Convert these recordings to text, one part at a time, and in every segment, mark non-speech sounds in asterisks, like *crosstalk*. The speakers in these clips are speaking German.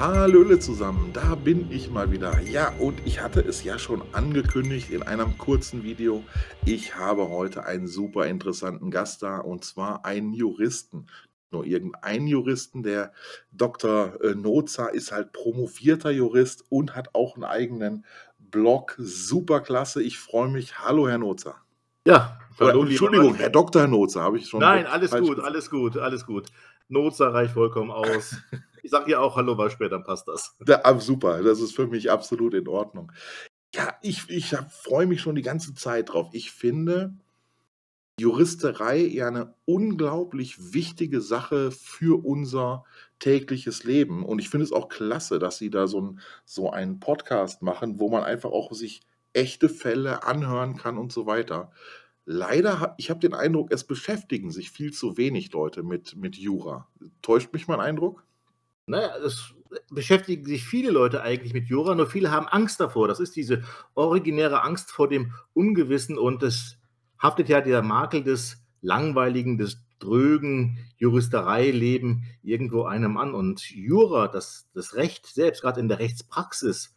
Hallöle zusammen, da bin ich mal wieder. Ja, und ich hatte es ja schon angekündigt in einem kurzen Video. Ich habe heute einen super interessanten Gast da und zwar einen Juristen. Nur irgendeinen Juristen, der Dr. äh, Noza ist halt promovierter Jurist und hat auch einen eigenen Blog. Superklasse, ich freue mich. Hallo, Herr Noza. Ja, Oder, hallo, lieber Entschuldigung. Herr Dr. Noza, habe ich schon. Nein, alles gut, gesagt. alles gut, alles gut. Notzer reicht vollkommen aus. *laughs* Ich sage ja auch Hallo, war später, passt das. Da, ah, super, das ist für mich absolut in Ordnung. Ja, ich, ich freue mich schon die ganze Zeit drauf. Ich finde Juristerei ja eine unglaublich wichtige Sache für unser tägliches Leben. Und ich finde es auch klasse, dass Sie da so, ein, so einen Podcast machen, wo man einfach auch sich echte Fälle anhören kann und so weiter. Leider, ich habe den Eindruck, es beschäftigen sich viel zu wenig Leute mit, mit Jura. Täuscht mich mein Eindruck? Naja, es beschäftigen sich viele Leute eigentlich mit Jura, nur viele haben Angst davor. Das ist diese originäre Angst vor dem Ungewissen und es haftet ja der Makel des langweiligen, des drögen Juristereileben irgendwo einem an. Und Jura, das, das Recht selbst, gerade in der Rechtspraxis,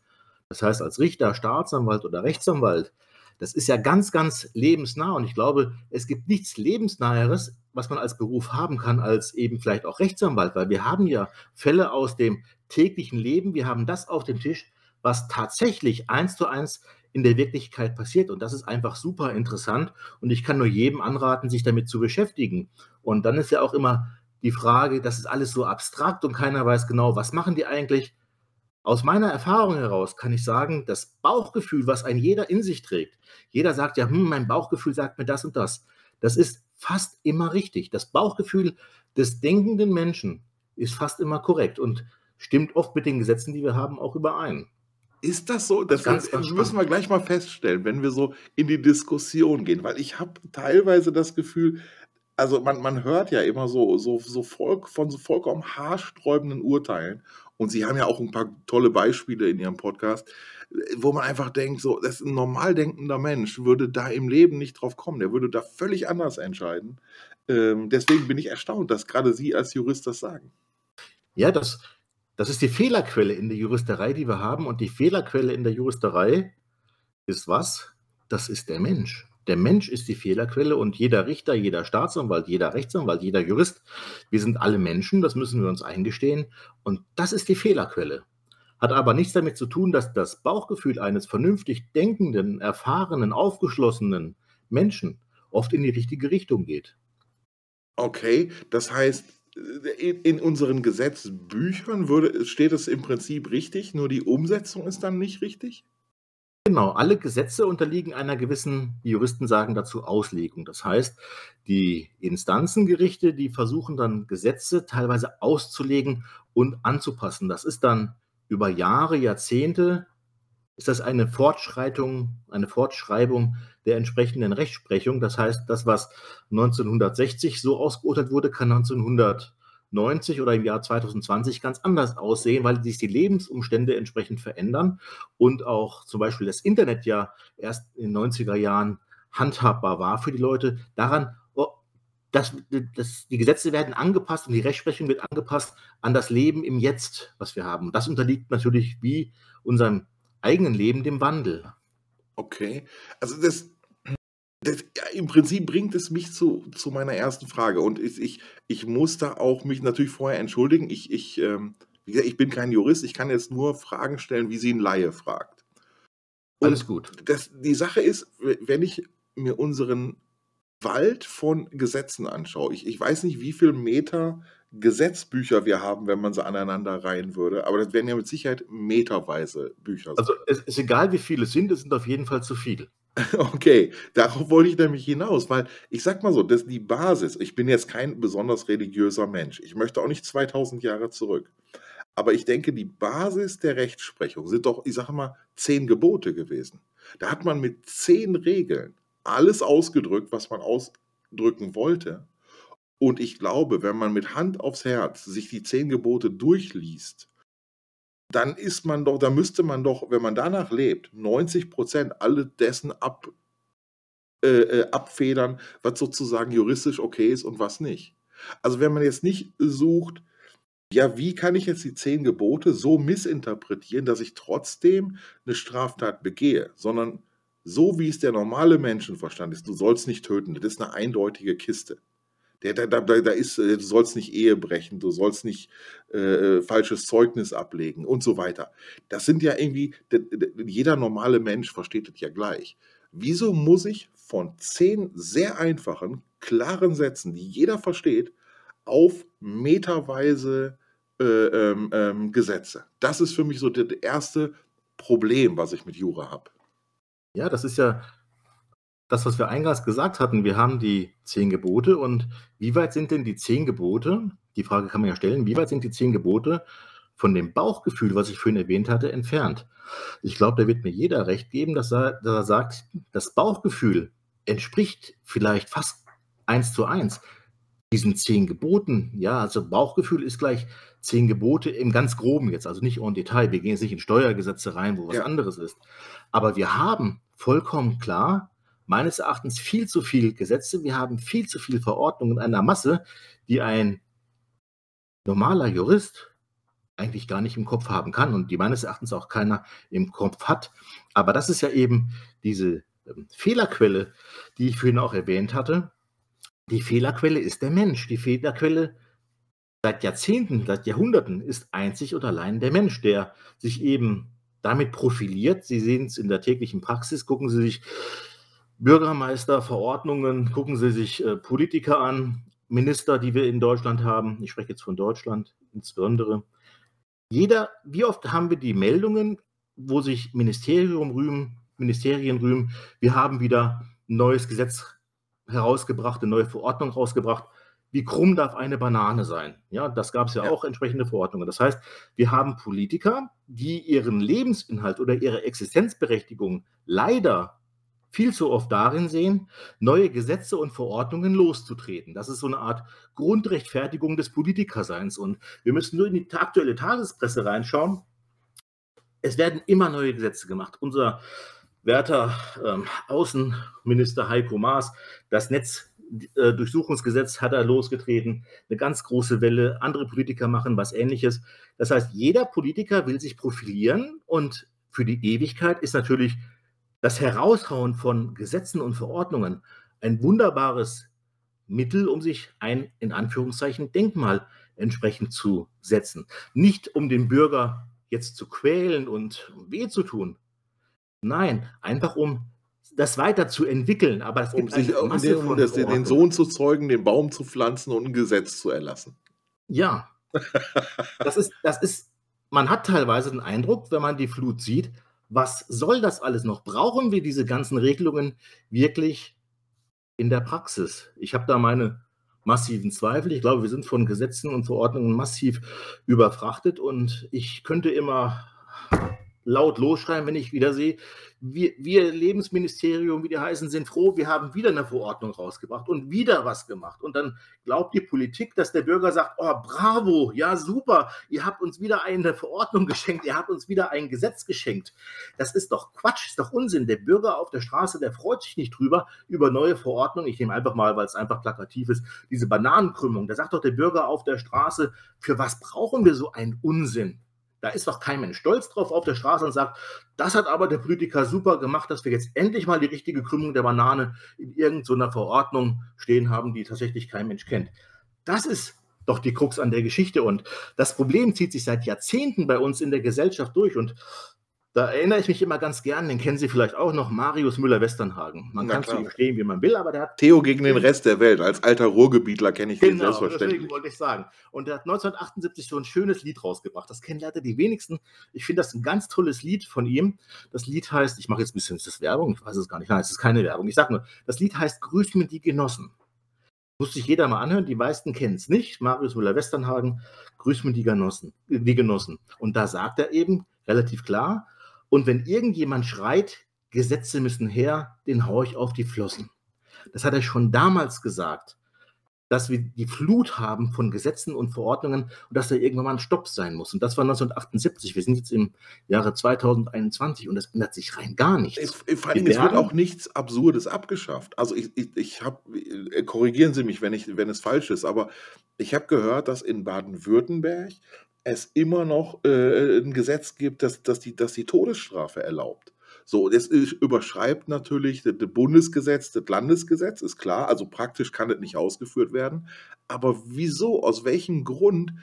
das heißt als Richter, Staatsanwalt oder Rechtsanwalt, das ist ja ganz, ganz lebensnah. Und ich glaube, es gibt nichts lebensnaheres, was man als Beruf haben kann, als eben vielleicht auch Rechtsanwalt, weil wir haben ja Fälle aus dem täglichen Leben, wir haben das auf dem Tisch, was tatsächlich eins zu eins in der Wirklichkeit passiert. Und das ist einfach super interessant. Und ich kann nur jedem anraten, sich damit zu beschäftigen. Und dann ist ja auch immer die Frage, das ist alles so abstrakt und keiner weiß genau, was machen die eigentlich. Aus meiner Erfahrung heraus kann ich sagen, das Bauchgefühl, was ein jeder in sich trägt, jeder sagt ja, hm, mein Bauchgefühl sagt mir das und das, das ist fast immer richtig. Das Bauchgefühl des denkenden Menschen ist fast immer korrekt und stimmt oft mit den Gesetzen, die wir haben, auch überein. Ist das so? Das Ganz, ganz müssen wir gleich mal feststellen, wenn wir so in die Diskussion gehen, weil ich habe teilweise das Gefühl, also man, man hört ja immer so, so, so voll, von so vollkommen haarsträubenden Urteilen und Sie haben ja auch ein paar tolle Beispiele in Ihrem Podcast, wo man einfach denkt, so, das ist ein normal denkender Mensch, würde da im Leben nicht drauf kommen, der würde da völlig anders entscheiden. Ähm, deswegen bin ich erstaunt, dass gerade Sie als Jurist das sagen. Ja, das, das ist die Fehlerquelle in der Juristerei, die wir haben. Und die Fehlerquelle in der Juristerei ist was? Das ist der Mensch. Der Mensch ist die Fehlerquelle und jeder Richter, jeder Staatsanwalt, jeder Rechtsanwalt, jeder Jurist, wir sind alle Menschen, das müssen wir uns eingestehen. Und das ist die Fehlerquelle. Hat aber nichts damit zu tun, dass das Bauchgefühl eines vernünftig denkenden, erfahrenen, aufgeschlossenen Menschen oft in die richtige Richtung geht. Okay, das heißt, in, unseren Gesetzbüchern würde, steht es im Prinzip richtig, nur die Umsetzung ist dann nicht richtig? Genau, alle Gesetze unterliegen einer gewissen, die Juristen sagen dazu, Auslegung. Das heißt, die Instanzengerichte, die versuchen dann Gesetze teilweise auszulegen und anzupassen. Das ist dann über Jahre, Jahrzehnte, ist das eine Fortschreitung, eine Fortschreibung der entsprechenden Rechtsprechung. Das heißt, das, was 1960 so ausgeurteilt wurde, kann 1990 oder im Jahr 2020 ganz anders aussehen, weil sich die Lebensumstände entsprechend verändern und auch zum Beispiel das Internet ja erst in den 90er Jahren handhabbar war für die Leute. Daran, oh, dass, dass die Gesetze werden angepasst und die Rechtsprechung wird angepasst an das Leben im Jetzt, was wir haben. Das unterliegt natürlich wie unserem eigenen Leben dem Wandel. Okay, also das, das ja, im Prinzip bringt es mich zu, zu meiner ersten Frage und ich, ich, ich muss da auch mich natürlich vorher entschuldigen. Ich, ich, ähm, wie gesagt, ich bin kein Jurist, ich kann jetzt nur Fragen stellen, wie sie ein Laie fragt. Und Alles gut. das, die Sache ist, wenn ich mir unseren Wald von Gesetzen anschaue, ich, ich weiß nicht, wie viel Meter Gesetzbücher wir haben, wenn man sie aneinander reihen würde, aber das wären ja mit Sicherheit meterweise Bücher sein. Also es ist egal, wie viele es sind, es sind auf jeden Fall zu viele. *laughs* Okay, darauf wollte ich nämlich hinaus, weil ich sag mal so, das ist die Basis. Ich bin jetzt kein besonders religiöser Mensch. Ich möchte auch nicht 2000 Jahre zurück. Aber ich denke, die Basis der Rechtsprechung sind doch, ich sage mal, zehn Gebote gewesen. Da hat man mit zehn Regeln alles ausgedrückt, was man ausdrücken wollte. Und ich glaube, wenn man mit Hand aufs Herz sich die zehn Gebote durchliest, dann ist man doch, da müsste man doch, wenn man danach lebt, 90 Prozent alle dessen ab, äh, äh, abfedern, was sozusagen juristisch okay ist und was nicht. Also wenn man jetzt nicht sucht, Ja, wie kann ich jetzt die 10 Gebote so missinterpretieren, dass ich trotzdem 'ne Straftat begehe? Sondern so, wie es der normale Menschenverstand ist: „Du sollst nicht töten.“ Das ist 'ne eindeutige Kiste. Der da da da ist äh, du sollst nicht Ehe brechen, du sollst nicht, äh, äh, falsches Zeugnis ablegen und so weiter. Das sind ja irgendwie jeder normale Mensch versteht das ja gleich. Wieso muss ich von 10 sehr einfachen, klaren Sätzen, die jeder versteht, auf meterweise, äh, ähm, ähm, Gesetze? Das ist für mich so d d erste Problem, was ich mit Jura habe. Ja, das ist ja das, was wir eingangs gesagt hatten. Wir haben die 10 Gebote und wie weit sind denn die 10 Gebote die Frage kann man ja stellen, wie weit sind die 10 Gebote von dem Bauchgefühl, was ich vorhin erwähnt hatte, entfernt? Ich glaube, da wird mir jeder recht geben, dass er dass er sagt, das Bauchgefühl entspricht vielleicht fast eins zu eins diesen 10 Geboten. Ja, also Bauchgefühl ist gleich 10 Gebote im ganz Groben jetzt, also nicht en Detail. Wir gehen jetzt nicht in Steuergesetze rein, wo was Ja. anderes ist. Aber wir haben vollkommen klar meines Erachtens viel zu viel Gesetze. Wir haben viel zu viel Verordnungen in einer Masse, die ein normaler Jurist eigentlich gar nicht im Kopf haben kann und die meines Erachtens auch keiner im Kopf hat. Aber das ist ja eben diese, ähm, Fehlerquelle, die ich vorhin auch erwähnt hatte. Die Fehlerquelle ist der Mensch. Die Fehlerquelle seit Jahrzehnten, seit Jahrhunderten ist einzig und allein der Mensch, der sich eben damit profiliert. Sie sehen's in der täglichen Praxis. Gucken Sie sich Bürgermeister, Verordnungen, gucken Sie sich, äh, Politiker an, Minister, die wir in Deutschland haben. Ich spreche jetzt von Deutschland insbesondere. Jeder wie oft haben wir die Meldungen, wo sich Ministerium rühmen Ministerien rühmen: „Wir haben wieder 'n neues Gesetz herausgebracht, 'ne neue Verordnung rausgebracht. Wie krumm darf eine Banane sein?“ Ja, das gab's ja Ja. auch entsprechende Verordnungen. Das heißt, wir haben Politiker, die ihren Lebensinhalt oder ihre Existenzberechtigung leider viel zu oft darin sehen, neue Gesetze und Verordnungen loszutreten. Das ist so 'ne Art Grundrechtfertigung des Politikerseins und wir müssen nur in die aktuelle Tagespresse reinschauen. Es werden immer neue Gesetze gemacht. Unser werter, ähm, Außenminister Heiko Maas, das Netz d äh, hat er losgetreten, 'ne ganz große Welle. Andere Politiker machen was Ähnliches. Das heißt, jeder Politiker will sich profilieren und für die Ewigkeit ist natürlich das Heraushauen von Gesetzen und Verordnungen ein wunderbares Mittel, um sich ein, in Anführungszeichen, „Denkmal“ entsprechend zu setzen. Nicht, um den Bürger jetzt zu quälen und weh zu tun. Nein, einfach um das weiterzuentwickeln, aber es Um sich um den das den. Sohn zu zeugen, den Baum zu pflanzen und 'n Gesetz zu erlassen. Ja. *laughs* Das ist das ist man hat teilweise den Eindruck, wenn man die Flut sieht: „Was soll das alles noch? Brauchen wir diese ganzen Regelungen wirklich in der Praxis?“ Ich habe da meine massiven Zweifel. Ich glaube, wir sind von Gesetzen und Verordnungen massiv überfrachtet und ich könnte immer laut losschreien, wenn ich wieder sehe, wir wir Lebensministerium, wie die heißen, sind froh, wir haben wieder 'ne Verordnung rausgebracht und wieder was gemacht. Und dann glaubt die Politik, dass der Bürger sagt: „Oh, bravo, ja super, ihr habt uns wieder eine Verordnung *laughs* geschenkt, ihr habt uns wieder ein Gesetz geschenkt.“ Das ist doch Quatsch, ist doch Unsinn. Der Bürger auf der Straße, der freut sich nicht drüber über neue Verordnungen. Ich nehme einfach mal, weil's einfach plakativ ist, diese Bananenkrümmung. Da sagt doch der Bürger auf der Straße: „Für was brauchen wir so einen Unsinn?“ Da ist doch kein Mensch stolz drauf auf der Straße und sagt: „Das hat aber der Politiker super gemacht, dass wir jetzt endlich mal die richtige Krümmung der Banane in irgend so 'ner Verordnung stehen haben, die tatsächlich kein Mensch kennt.“ Das ist doch die Krux an der Geschichte und das Problem zieht sich seit Jahrzehnten bei uns in der Gesellschaft durch und da erinnere ich mich immer ganz gern, den kennen Sie vielleicht auch noch, Marius Müller-Westernhagen. Man Na kann zu klar. ihm stehen, wie man will, aber der hat Theo gegen den Rest der Welt. Als alter Ruhrgebietler kenne ich den Genau, deswegen selbstverständlich. wollte ich sagen. Und der hat 1978 so 'n schönes Lied rausgebracht. Das kennen leider die wenigsten. Ich finde das 'n ganz tolles Lied von ihm. Das Lied heißt ich mache jetzt 'n bisschen ist das Werbung? Ich weiß es gar nicht. Nein, es ist keine Werbung. Ich sage nur, das Lied heißt „Grüß mir die Genossen“. Muss sich jeder mal anhören, die meisten kennen's nicht. Marius Müller-Westernhagen, „Grüß mir die Genossen die Genossen.“ Und da sagt er eben relativ klar: „Und wenn irgendjemand schreit: ‚Gesetze müssen her‘, den haue ich auf die Flossen.“ Das hat er schon damals gesagt. dass wir die Flut haben von Gesetzen und Verordnungen und dass da irgendwann mal ein Stopp sein muss. Und das war 1978. Wir sind jetzt im Jahre 2021 und es ändert sich rein gar nichts. Es, vor allem, es wird auch nichts Absurdes abgeschafft. Also ich, ich, ich habe, äh, korrigieren Sie mich, wenn, ich, wenn es falsch ist, aber ich habe gehört, dass in Baden-Württemberg es immer noch äh, ein Gesetz gibt, das, das, die, das die Todesstrafe erlaubt. So, das überschreibt natürlich das Bundesgesetz, das Landesgesetz, ist klar. Also praktisch kann das nicht ausgeführt werden. Aber wieso, aus welchem Grund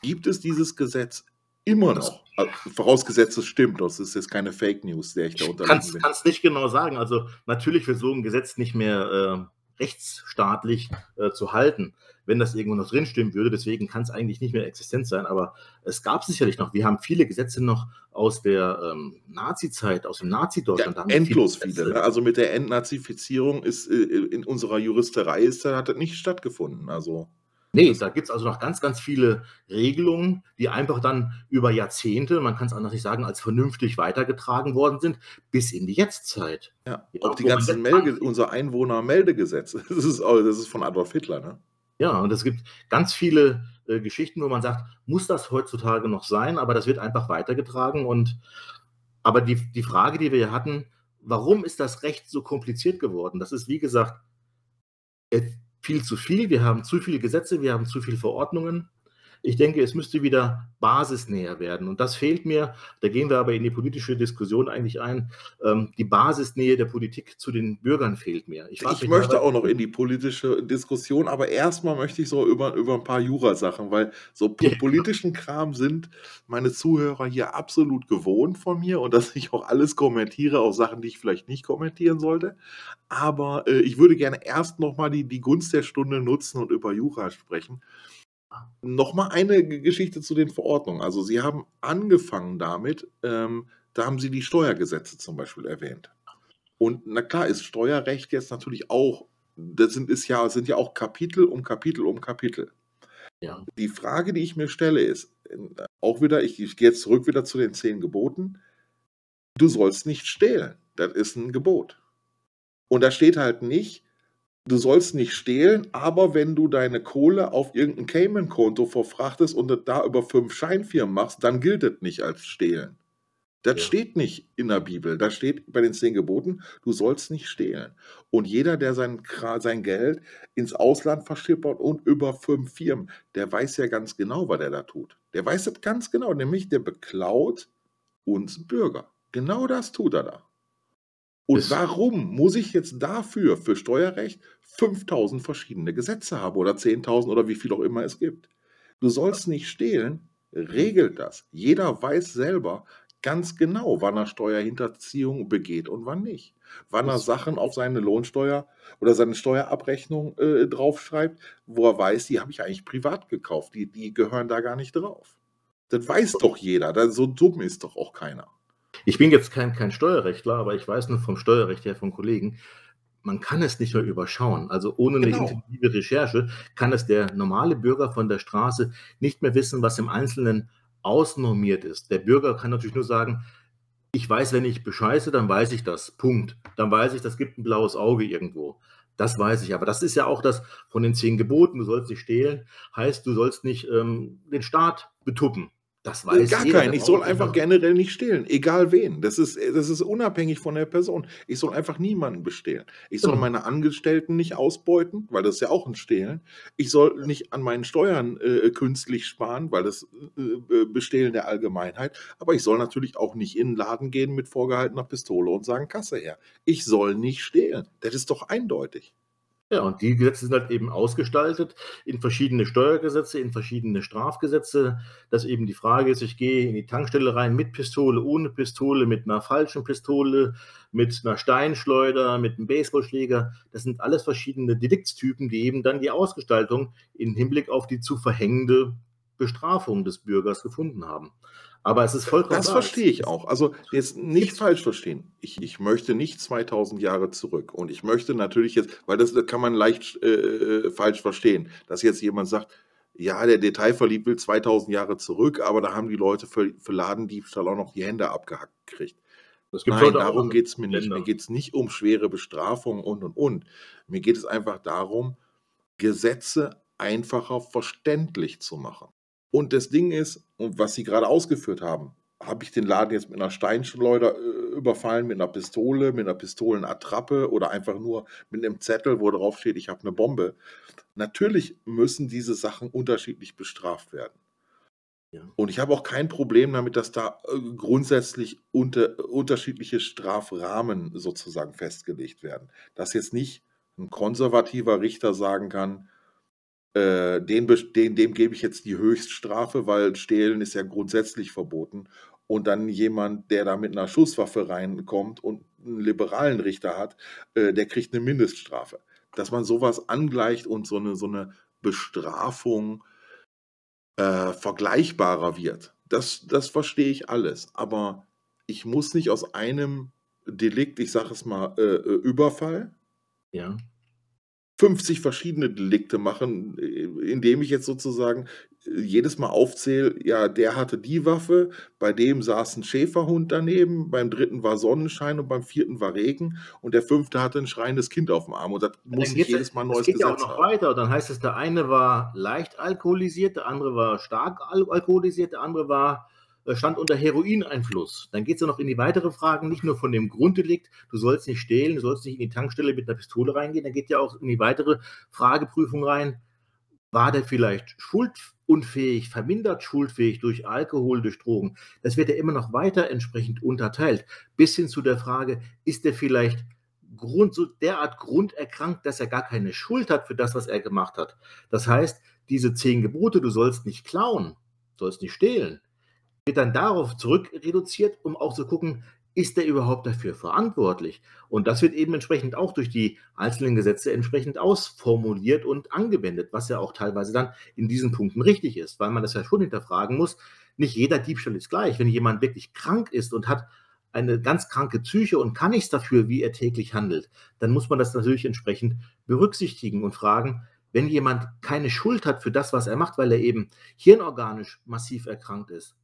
gibt es dieses Gesetz immer noch? Also, vorausgesetzt, es stimmt. Das ist jetzt keine Fake News, der ich da unterliegen bin. Ich kann es nicht genau sagen. Also natürlich wird so ein Gesetz nicht mehr äh, rechtsstaatlich äh, zu halten wenn das irgendwo noch drinstehen würde. Deswegen kann es eigentlich nicht mehr existent sein. Aber es gab sicherlich noch. Wir haben viele Gesetze noch aus der ähm, Nazi-Zeit, aus dem Nazi-Deutschland. Ja, endlos viele. viele ne? Also mit der Entnazifizierung ist äh, in unserer Juristerei ist, hat das nicht stattgefunden. Also. Nee, da gibt es also noch ganz, ganz viele Regelungen, die einfach dann über Jahrzehnte, man kann es anders nicht sagen, als vernünftig weitergetragen worden sind, bis in die Jetztzeit. Ja, auch die ganzen Melde, unser Einwohnermeldegesetz, *laughs* das ist, das ist von Adolf Hitler, ne? Ja, und es gibt ganz viele äh, Geschichten, wo man sagt, muss das heutzutage noch sein? Aber das wird einfach weitergetragen. Und aber die, die Frage, die wir hier hatten, warum ist das Recht so kompliziert geworden? Das ist, wie gesagt, viel zu viel. Wir haben zu viele Gesetze, wir haben zu viele Verordnungen. Ich denke, es müsste wieder basisnäher werden. Und das fehlt mir. Da gehen wir aber in die politische Diskussion eigentlich ein. Ähm, die Basisnähe der Politik zu den Bürgern fehlt mir. Ich, ich möchte auch noch in die politische Diskussion, aber erstmal möchte ich so über, über ein paar Jura-Sachen, weil so *laughs* politischen Kram sind meine Zuhörer hier absolut gewohnt von mir und dass ich auch alles kommentiere, auch Sachen, die ich vielleicht nicht kommentieren sollte. Aber äh, ich würde gerne erst nochmal die, die Gunst der Stunde nutzen und über Jura sprechen. Nochmal eine Geschichte zu den Verordnungen. Also Sie haben angefangen damit, ähm, da haben Sie die Steuergesetze zum Beispiel erwähnt. Und na klar ist Steuerrecht jetzt natürlich auch, das sind, ist ja, sind ja auch Kapitel um Kapitel um Kapitel. Ja. Die Frage, die ich mir stelle, ist auch wieder, ich, ich gehe jetzt zurück wieder zu den zehn Geboten. Du sollst nicht stehlen. Das ist ein Gebot. Und da steht halt nicht, du sollst nicht stehlen, aber wenn du deine Kohle auf irgendein Cayman-Konto verfrachtest und das da über fünf Scheinfirmen machst, dann gilt das nicht als stehlen. Das ja. steht nicht in der Bibel. Da steht bei den zehn Geboten, du sollst nicht stehlen. Und jeder, der sein, sein Geld ins Ausland verschippert und über fünf Firmen, der weiß ja ganz genau, was er da tut. Der weiß das ganz genau, nämlich der beklaut uns Bürger. Genau das tut er da. Und warum muss ich jetzt dafür, für Steuerrecht, 5000 verschiedene Gesetze haben oder 10.000 oder wie viel auch immer es gibt? Du sollst nicht stehlen, regelt das. Jeder weiß selber ganz genau, wann er Steuerhinterziehung begeht und wann nicht. Wann er Sachen auf seine Lohnsteuer oder seine Steuerabrechnung äh, draufschreibt, wo er weiß, die habe ich eigentlich privat gekauft, die, die gehören da gar nicht drauf. Das weiß doch jeder, das, so dumm ist doch auch keiner. Ich bin jetzt kein, kein Steuerrechtler, aber ich weiß nur vom Steuerrecht her von Kollegen, man kann es nicht mehr überschauen. Also ohne eine genau. intensive Recherche kann es der normale Bürger von der Straße nicht mehr wissen, was im Einzelnen ausnormiert ist. Der Bürger kann natürlich nur sagen, ich weiß, wenn ich bescheiße, dann weiß ich das. Punkt. Dann weiß ich, das gibt ein blaues Auge irgendwo. Das weiß ich. Aber das ist ja auch das von den zehn Geboten. Du sollst nicht stehlen, heißt, du sollst nicht ähm, den Staat betuppen. Das weiß Gar jeder, keinen. Ich soll einfach generell nicht stehlen, egal wen. Das ist, das ist unabhängig von der Person. Ich soll einfach niemanden bestehlen. Ich soll genau. meine Angestellten nicht ausbeuten, weil das ist ja auch ein Stehlen. Ich soll nicht an meinen Steuern äh, künstlich sparen, weil das äh, äh, Bestehlen der Allgemeinheit. Aber ich soll natürlich auch nicht in den Laden gehen mit vorgehaltener Pistole und sagen, Kasse her. Ich soll nicht stehlen. Das ist doch eindeutig. Ja, und die Gesetze sind halt eben ausgestaltet in verschiedene Steuergesetze, in verschiedene Strafgesetze, dass eben die Frage ist, ich gehe in die Tankstelle rein mit Pistole, ohne Pistole, mit einer falschen Pistole, mit einer Steinschleuder, mit einem Baseballschläger. Das sind alles verschiedene Deliktstypen, die eben dann die Ausgestaltung im Hinblick auf die zu verhängende Bestrafung des Bürgers gefunden haben. Aber es ist vollkommen. Das verstehe ich auch. Also jetzt nicht falsch verstehen. Ich, ich möchte nicht 2000 Jahre zurück. Und ich möchte natürlich jetzt, weil das, kann man leicht äh, äh falsch verstehen, dass jetzt jemand sagt, ja, der Detailverliebt will 2000 Jahre zurück, aber da haben die Leute für, für Ladendiebstahl auch noch die Hände abgehackt gekriegt. Nein, darum geht es mir nicht. Mir geht es nicht um schwere Bestrafung und und und. Mir geht es einfach darum, Gesetze einfacher verständlich zu machen. Und das Ding ist, und was Sie gerade ausgeführt haben, habe ich den Laden jetzt mit einer Steinschleuder äh, überfallen, mit einer Pistole, mit einer Pistolenattrappe oder einfach nur mit einem Zettel, wo drauf steht, ich habe eine Bombe. Natürlich müssen diese Sachen unterschiedlich bestraft werden. Ja. Und ich habe auch kein Problem damit, dass da äh, grundsätzlich unter, unterschiedliche Strafrahmen sozusagen festgelegt werden. Dass jetzt nicht ein konservativer Richter sagen kann, äh, den, den, dem gebe ich jetzt die Höchststrafe, weil Stehlen ist ja grundsätzlich verboten. Und dann jemand, der da mit einer Schusswaffe reinkommt und einen liberalen Richter hat, äh, der kriegt eine Mindeststrafe. Dass man sowas angleicht und so eine, so eine Bestrafung äh, vergleichbarer wird, das, das verstehe ich alles. Aber ich muss nicht aus einem Delikt, ich sage es mal, äh, äh Überfall, ja. 50 verschiedene Delikte machen, äh, indem ich jetzt sozusagen äh, jedes Mal aufzähle, ja, der hatte die Waffe, bei dem saß ein Schäferhund daneben, beim dritten war Sonnenschein und beim vierten war Regen und der fünfte hatte ein schreiendes Kind auf dem Arm und das muss ich jedes Mal neues Gesetz ja auch noch haben. weiter, dann heißt es, der eine war leicht alkoholisiert, der andere war stark alkoholisiert, der andere war stand unter Heroineinfluss. Dann geht es ja noch in die weitere Fragen, nicht nur von dem Grunddelikt, du sollst nicht stehlen, du sollst nicht in die Tankstelle mit einer Pistole reingehen, dann geht ja auch in die weitere Frageprüfung rein, war der vielleicht schuldunfähig, vermindert schuldfähig durch Alkohol, durch Drogen? Das wird ja immer noch weiter entsprechend unterteilt, bis hin zu der Frage, ist der vielleicht Grund, so derart grunderkrankt, dass er gar keine Schuld hat für das, was er gemacht hat. Das heißt, diese zehn Gebote, du sollst nicht klauen, sollst nicht stehlen, wird dann darauf zurück reduziert, um auch zu gucken, ist der überhaupt dafür verantwortlich? Und das wird eben entsprechend auch durch die einzelnen Gesetze entsprechend ausformuliert und angewendet, was ja auch teilweise dann in diesen Punkten richtig ist, weil man das ja schon hinterfragen muss. Nicht jeder Diebstahl ist gleich. Wenn jemand wirklich krank ist und hat eine ganz kranke Psyche und kann nichts dafür, wie er täglich handelt, dann muss man das natürlich entsprechend berücksichtigen und fragen, wenn jemand keine Schuld hat für das, was er macht, weil er eben hirnorganisch massiv erkrankt ist,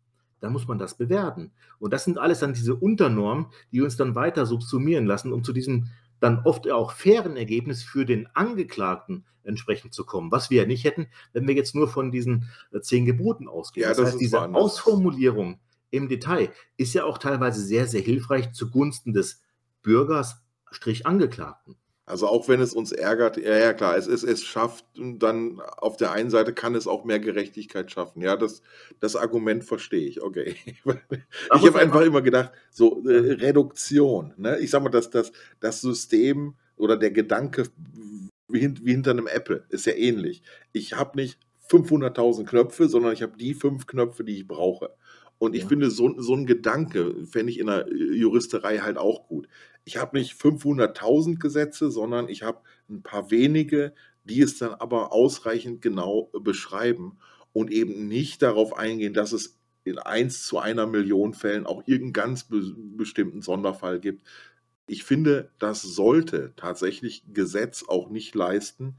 dann muss man das bewerten. Und das sind alles dann diese Unternormen, die uns dann weiter subsumieren lassen, um zu diesem dann oft auch fairen Ergebnis für den Angeklagten entsprechend zu kommen, was wir ja nicht hätten, wenn wir jetzt nur von diesen äh, zehn Geboten ausgehen. Ja, das, das heißt, diese Ausformulierung im Detail ist ja auch teilweise sehr, sehr hilfreich zugunsten des Bürgers, Strich Angeklagten. Also auch wenn es uns ärgert, ja, ja klar, es, es, es schafft dann auf der einen Seite kann es auch mehr Gerechtigkeit schaffen. Ja, das, das Argument verstehe ich, okay. *laughs* ich habe einfach immer gedacht, so äh, Reduktion. Ne? Ich sage mal, dass das, das System oder der Gedanke wie, wie hinter einem Apple ist ja ähnlich. Ich habe nicht 500.000 Knöpfe, sondern ich habe die fünf Knöpfe, die ich brauche. Und ich ja. finde, so, so ein Gedanke fände ich in der Juristerei halt auch gut. Ich habe nicht 500.000 Gesetze, sondern ich habe ein paar wenige, die es dann aber ausreichend genau beschreiben und eben nicht darauf eingehen, dass es in 1 zu einer Million Fällen auch irgendeinen ganz be bestimmten Sonderfall gibt. Ich finde, das sollte tatsächlich Gesetz auch nicht leisten,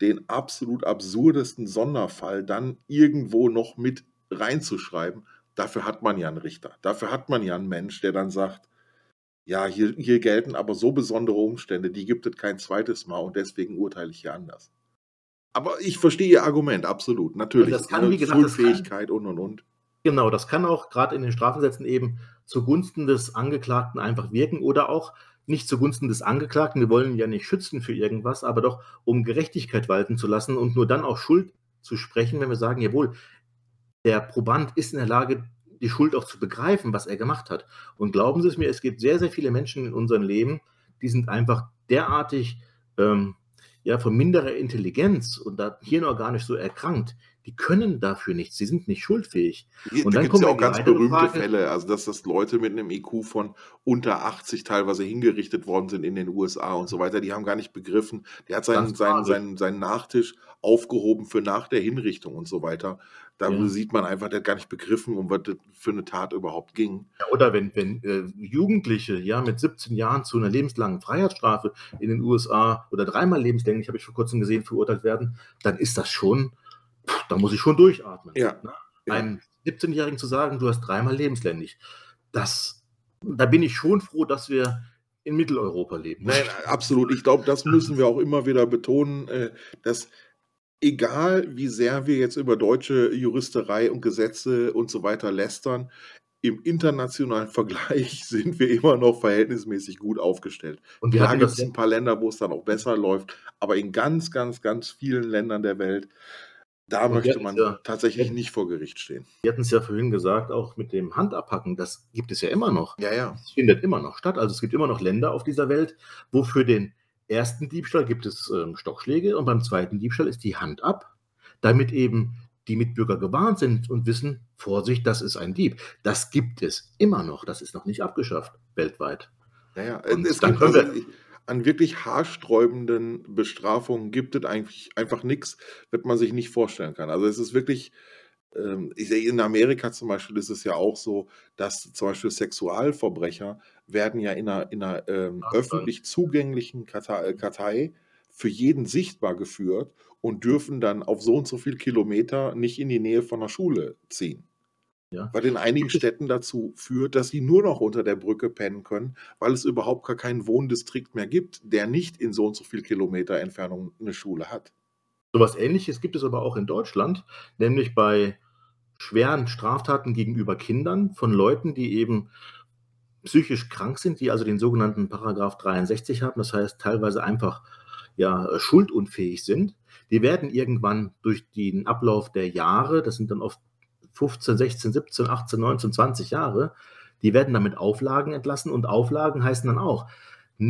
den absolut absurdesten Sonderfall dann irgendwo noch mit reinzuschreiben, Dafür hat man ja einen Richter. Dafür hat man ja einen Mensch, der dann sagt, ja, hier, hier gelten aber so besondere Umstände, die gibt es kein zweites Mal und deswegen urteile ich hier anders. Aber ich verstehe Ihr Argument, absolut, natürlich. Das kann, wie gesagt, Schuldfähigkeit und und und. Genau, das kann auch gerade in den Strafgesetzen eben zugunsten des Angeklagten einfach wirken oder auch nicht zugunsten des Angeklagten. Wir wollen ihn ja nicht schützen für irgendwas, aber doch um Gerechtigkeit walten zu lassen und nur dann auch Schuld zu sprechen, wenn wir sagen, jawohl, der Proband ist in der Lage, die Schuld auch zu begreifen, was er gemacht hat. Und glauben Sie es mir, es gibt sehr, sehr viele Menschen in unserem Leben, die sind einfach derartig ähm, ja, von minderer Intelligenz und da hirnorganisch so erkrankt, die können dafür nichts, sie sind nicht schuldfähig. Und da gibt es ja auch ganz berühmte Frage, Fälle, also dass das Leute mit einem IQ von unter 80 teilweise hingerichtet worden sind in den USA und so weiter, die haben gar nicht begriffen, der hat seinen, seinen, seinen, seinen Nachtisch aufgehoben für nach der Hinrichtung und so weiter. Da ja. sieht man einfach, der hat gar nicht begriffen, um was das für eine Tat überhaupt ging. Ja, oder wenn, wenn äh, Jugendliche ja mit 17 Jahren zu einer lebenslangen Freiheitsstrafe in den USA oder dreimal lebenslänglich, habe ich vor kurzem gesehen, verurteilt werden, dann ist das schon da muss ich schon durchatmen. Ja. Ne? Einem 17-Jährigen zu sagen, du hast dreimal lebenslänglich, das, da bin ich schon froh, dass wir in Mitteleuropa leben. Nein, absolut. Ich glaube, das müssen wir auch immer wieder betonen, äh, dass egal wie sehr wir jetzt über deutsche Juristerei und Gesetze und so weiter lästern, im internationalen *laughs* Vergleich sind wir immer noch verhältnismäßig gut aufgestellt. Und wir Klar hatten gibt es ein paar Länder, wo es dann auch besser läuft, aber in ganz, ganz, ganz vielen Ländern der Welt, da Und möchte hatten man ja tatsächlich nicht vor Gericht stehen. wir hatten's ja vorhin gesagt, auch mit dem Handabhacken, das gibt es ja immer noch. Ja, ja. Das findet immer noch statt. Also, es gibt immer noch Länder auf dieser Welt, wo für den ersten Diebstahl gibt es, ähm, Stockschläge und beim zweiten Diebstahl ist die Hand ab, damit eben die Mitbürger gewarnt sind und wissen: „Vorsicht, das ist ein Dieb.“ Das gibt es immer noch. Das ist noch nicht abgeschafft weltweit. Ja, ja. Äh, Und es dann gibt können also wir i an wirklich haarsträubenden Bestrafungen gibt es eigentlich einfach nix, was man sich nicht vorstellen kann. Also, es ist wirklich ich sehe in Amerika zum Beispiel ist es ja auch so, dass zum Beispiel Sexualverbrecher werden ja in 'ner in 'ner, ähm, öffentlich zugänglichen Kartei äh, Kartei für jeden sichtbar geführt und dürfen dann auf so und so viel Kilometer nicht in die Nähe von 'ner Schule ziehen. Ja. Was in einigen Städten dazu führt, dass sie nur noch unter der Brücke pennen können, weil es überhaupt gar keinen Wohndistrikt mehr gibt, der nicht in so und so viel Kilometer Entfernung 'ne Schule hat. So was Ähnliches gibt es aber auch in Deutschland, nämlich bei schweren Straftaten gegenüber Kindern von Leuten, die eben psychisch krank sind, die also den sogenannten Paragraph 63 haben, das heißt teilweise einfach, ja, äh, schuldunfähig sind. Die werden irgendwann durch den Ablauf der Jahre, das sind dann oft 15, 16, 17, 18, 19, 20 Jahre, die werden dann mit Auflagen entlassen und Auflagen heißen dann auch,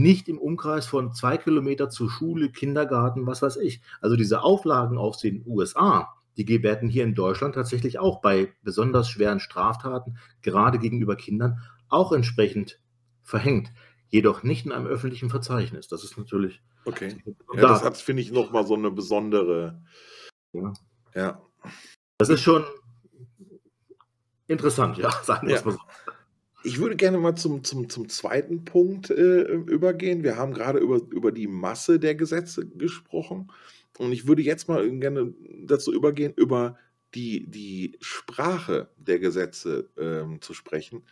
nicht im Umkreis von 2 Kilometer zur Schule, Kindergarten, was weiß ich. Also, diese Auflagen aus den USA, die werden hier in Deutschland tatsächlich auch bei besonders schweren Straftaten, gerade gegenüber Kindern, auch entsprechend verhängt, jedoch nicht in einem öffentlichen Verzeichnis. Das ist natürlich Okay. Ja, das da hat, finde ich, noch mal so 'ne besondere Ja. Ja. Das ist schon interessant, ja, *laughs* sagen Ja. wir's mal so. Ich würde gerne mal zum zum zum 2. Punkt, äh, übergehen. Wir haben grade über über die Masse der Gesetze gesprochen und ich würde jetzt mal gerne dazu übergehen, über die die Sprache der Gesetze, ähm, zu sprechen,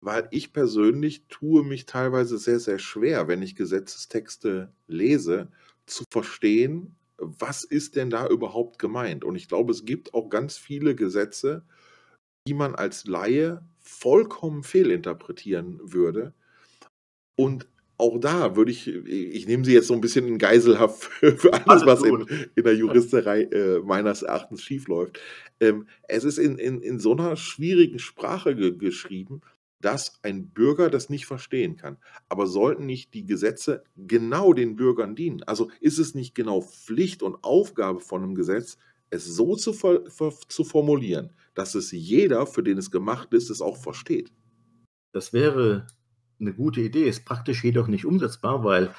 weil ich persönlich tue mich teilweise sehr, sehr schwer, wenn ich Gesetzestexte lese, zu verstehen, was ist denn da überhaupt gemeint? Und ich glaube, es gibt auch ganz viele Gesetze, die man als Laie vollkommen fehlinterpretieren würde. Und auch da würde ich ich nehme Sie jetzt so 'n bisschen in Geiselhaft *laughs* für für alles, Alles was in in der *laughs* Juristerei, äh, meines Erachtens schiefläuft. Ähm, es ist in in in so 'ner schwierigen Sprache ge geschrieben, dass ein Bürger das nicht verstehen kann. Aber sollten nicht die Gesetze genau den Bürgern dienen? Also, ist es nicht genau Pflicht und Aufgabe von 'nem Gesetz, es so zu zu formulieren, dass es jeder, für den es gemacht ist, es auch versteht? Das wäre 'ne gute Idee, ist praktisch jedoch nicht umsetzbar, weil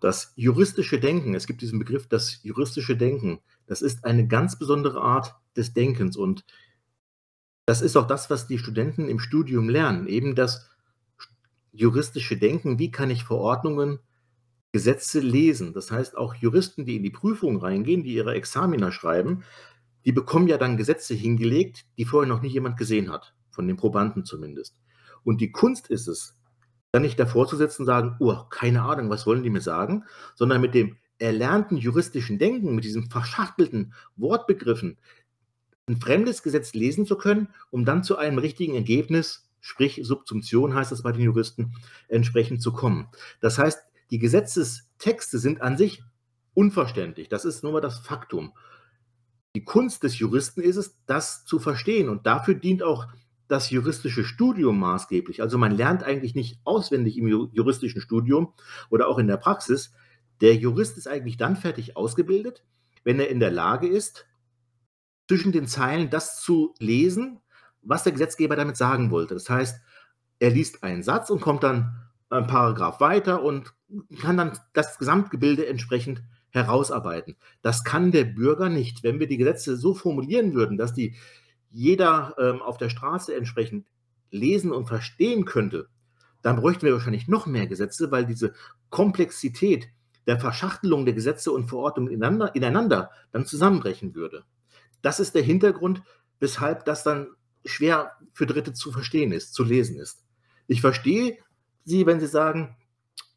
das juristische Denken es gibt diesen Begriff, das juristische Denken, das ist eine ganz besondere Art des Denkens und das ist auch das, was die Studenten im Studium lernen, eben das sch juristische Denken. Wie kann ich Verordnungen, Gesetze lesen? Das heißt, auch Juristen, die in die Prüfung reingehen, die ihre Examina schreiben, die bekommen ja dann Gesetze hingelegt, die vorher noch nie jemand gesehen hat, von den Probanden zumindest. Und die Kunst ist es, dann nicht davor zu sitzen und sagen: „Oh, keine Ahnung, was wollen die mir sagen?“ Sondern mit dem erlernten juristischen Denken, mit diesen verschachtelten Wortbegriffen 'n fremdes Gesetz lesen zu können, um dann zu einem richtigen Ergebnis, sprich Subsumption heißt das bei den Juristen, entsprechend zu kommen. Das heißt, die Gesetzestexte sind an sich unverständlich. Das ist nun mal das Faktum. Die Kunst des Juristen ist es, das zu verstehen und dafür dient auch das juristische Studium maßgeblich. Also, man lernt eigentlich nicht auswendig im ju juristischen Studium oder auch in der Praxis. Der Jurist ist eigentlich dann fertig ausgebildet, wenn er in der Lage ist, zwischen den Zeilen das zu lesen, was der Gesetzgeber damit sagen wollte. Das heißt, er liest einen Satz und kommt dann ein Paragraph weiter und kann dann das Gesamtgebilde entsprechend herausarbeiten. Das kann der Bürger nicht. Wenn wir die Gesetze so formulieren würden, dass die jeder, ähm, auf der Straße entsprechend lesen und verstehen könnte, dann bräuchten wir wahrscheinlich noch mehr Gesetze, weil diese Komplexität der Verschachtelung der Gesetze und Verordnungen ineinander ineinander dann zusammenbrechen würde. Das ist der Hintergrund, weshalb das dann schwer für Dritte zu verstehen ist, zu lesen ist. Ich verstehe Sie, wenn Sie sagen: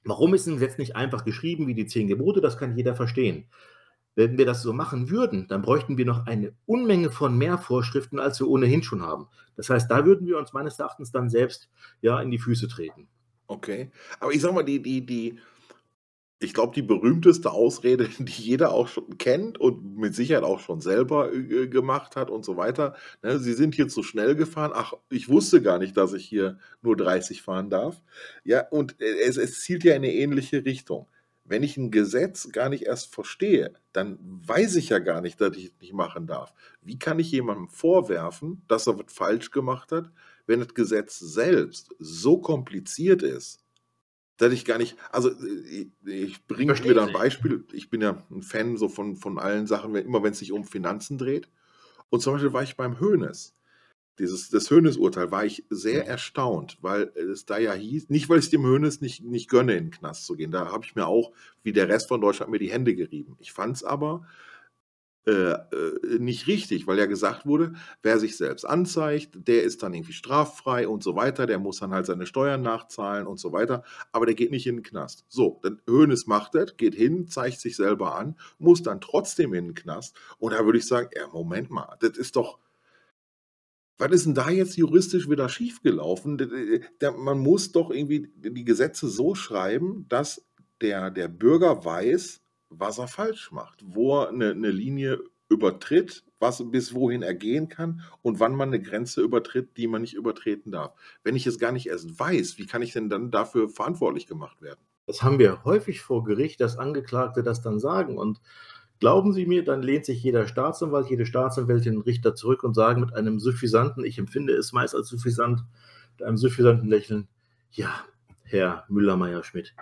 „Warum ist 'n Gesetz nicht einfach geschrieben wie die 10 Gebote? Das kann jeder verstehen.“ Wenn wir das so machen würden, dann bräuchten wir noch eine Unmenge von mehr Vorschriften, als wir ohnehin schon haben. Das heißt, da würden wir uns meines Erachtens dann selbst ja in die Füße treten. Okay. Aber ich sag mal, die, die, die, ich glaube, die berühmteste Ausrede, *laughs* die jeder auch schon kennt und mit Sicherheit auch schon selber äh, gemacht hat und so weiter. Ne, Sie sind hier zu schnell gefahren. Ach, ich wusste gar nicht, dass ich hier nur 30 fahren darf. Ja, und äh, es, es zielt ja in eine ähnliche Richtung. Wenn ich ein Gesetz gar nicht erst verstehe, dann weiß ich ja gar nicht, dass ich es nicht machen darf. Wie kann ich jemandem vorwerfen, dass er was falsch gemacht hat, wenn das Gesetz selbst so kompliziert ist, dass ich gar nicht, also ich, ich bringe mir da ein Beispiel, ich bin ja ein Fan so von, von allen Sachen, immer wenn es sich um Finanzen dreht. Und zum Beispiel war ich beim Hönes dieses, das Hönes-Urteil war ich sehr erstaunt, weil es da ja hieß, nicht weil ich dem Hönes nicht, nicht gönne, in den Knast zu gehen. Da habe ich mir auch, wie der Rest von Deutschland, mir die Hände gerieben. Ich fand es aber äh, äh, nicht richtig, weil ja gesagt wurde, wer sich selbst anzeigt, der ist dann irgendwie straffrei und so weiter, der muss dann halt seine Steuern nachzahlen und so weiter, aber der geht nicht in den Knast. So, dann Hönes macht das, geht hin, zeigt sich selber an, muss dann trotzdem in den Knast und da würde ich sagen, ja, Moment mal, das ist doch, was ist denn da jetzt juristisch wieder schiefgelaufen? Man muss doch irgendwie die Gesetze so schreiben, dass der, der Bürger weiß, was er falsch macht, wo er eine, eine Linie übertritt, was bis wohin er gehen kann und wann man eine Grenze übertritt, die man nicht übertreten darf. Wenn ich es gar nicht erst weiß, wie kann ich denn dann dafür verantwortlich gemacht werden? Das haben wir häufig vor Gericht, dass Angeklagte das dann sagen. Und Glauben Sie mir, dann lehnt sich jeder Staatsanwalt, jede Staatsanwältin Richter zurück und sagen mit einem suffisanten, ich empfinde es meist als suffisant, mit einem suffisanten Lächeln, ja, Herr Müller-Meyer-Schmidt,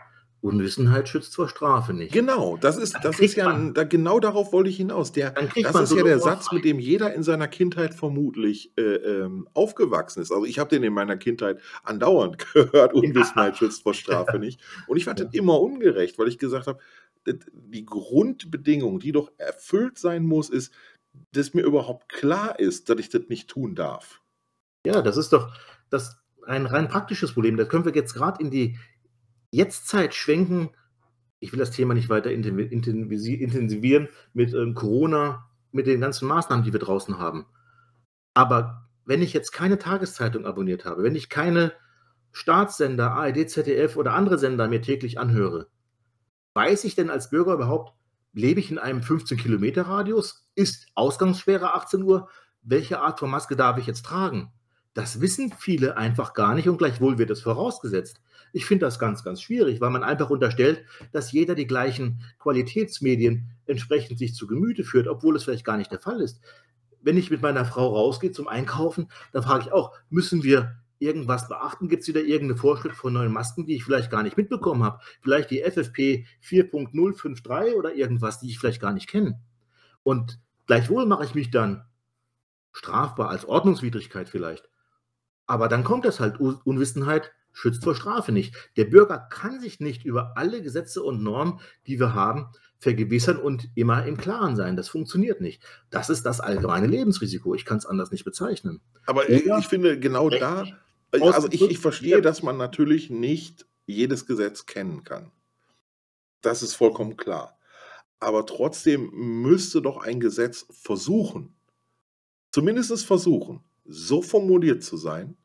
Unwissenheit schützt vor Strafe nicht. Genau, das ist, das ist ja, da, genau darauf wollte ich hinaus. Der, das ist so ja der Satz, mit dem jeder in seiner Kindheit vermutlich äh, ähm, aufgewachsen ist. Also ich habe den in meiner Kindheit andauernd *laughs* gehört, Unwissenheit ja. schützt vor Strafe *laughs* nicht. Und ich fand ja. das immer ungerecht, weil ich gesagt habe, die Grundbedingung, die doch erfüllt sein muss, ist, dass mir überhaupt klar ist, dass ich das nicht tun darf. Ja, das ist doch das ein rein praktisches Problem. Da können wir jetzt gerade in die Jetztzeit schwenken. Ich will das Thema nicht weiter intensivieren mit ähm, Corona, mit den ganzen Maßnahmen, die wir draußen haben. Aber wenn ich jetzt keine Tageszeitung abonniert habe, wenn ich keine Staatssender, ARD, ZDF oder andere Sender mir täglich anhöre, Weiß ich denn als Bürger überhaupt, lebe ich in einem 15-Kilometer-Radius? Ist Ausgangssperre 18 Uhr? Welche Art von Maske darf ich jetzt tragen? Das wissen viele einfach gar nicht und gleichwohl wird es vorausgesetzt. Ich finde das ganz, ganz schwierig, weil man einfach unterstellt, dass jeder die gleichen Qualitätsmedien entsprechend sich zu Gemüte führt, obwohl es vielleicht gar nicht der Fall ist. Wenn ich mit meiner Frau rausgehe zum Einkaufen, dann frage ich auch, müssen wir irgendwas beachten? Gibt es wieder irgendeine Vorschrift von neuen Masken, die ich vielleicht gar nicht mitbekommen habe? Vielleicht die FFP 4.053 oder irgendwas, die ich vielleicht gar nicht kenne. Und gleichwohl mache ich mich dann strafbar als Ordnungswidrigkeit vielleicht. Aber dann kommt das halt, Unwissenheit schützt vor Strafe nicht. Der Bürger kann sich nicht über alle Gesetze und Normen, die wir haben, vergewissern und immer im Klaren sein. Das funktioniert nicht. Das ist das allgemeine Lebensrisiko. Ich kann es anders nicht bezeichnen. Aber Oder ich finde, genau da also ich, ich verstehe, dass man natürlich nicht jedes Gesetz kennen kann. Das ist vollkommen klar. Aber trotzdem müsste doch ein Gesetz versuchen, zumindest versuchen, so formuliert zu sein,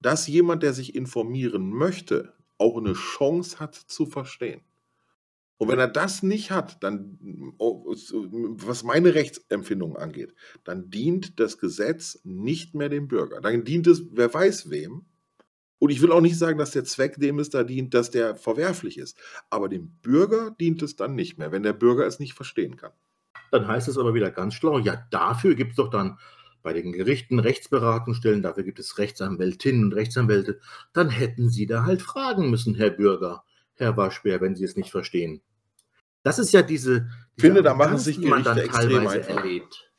dass jemand, der sich informieren möchte, auch eine Chance hat zu verstehen. Und wenn er das nicht hat, dann, oh, was meine Rechtsempfindung angeht, dann dient das Gesetz nicht mehr dem Bürger. Dann dient es, wer weiß wem. Und ich will auch nicht sagen, dass der Zweck dem es da dient, dass der verwerflich ist. Aber dem Bürger dient es dann nicht mehr, wenn der Bürger es nicht verstehen kann. Dann heißt es aber wieder ganz schlau, ja, dafür gibt es doch dann bei den Gerichten Rechtsberatungsstellen, dafür gibt es Rechtsanwältinnen und Rechtsanwälte. Dann hätten Sie da halt fragen müssen, Herr Bürger. Herr Waschbär, wenn Sie es nicht verstehen. Das ist ja diese, ich finde, da machen sich die man dann teilweise erlebt.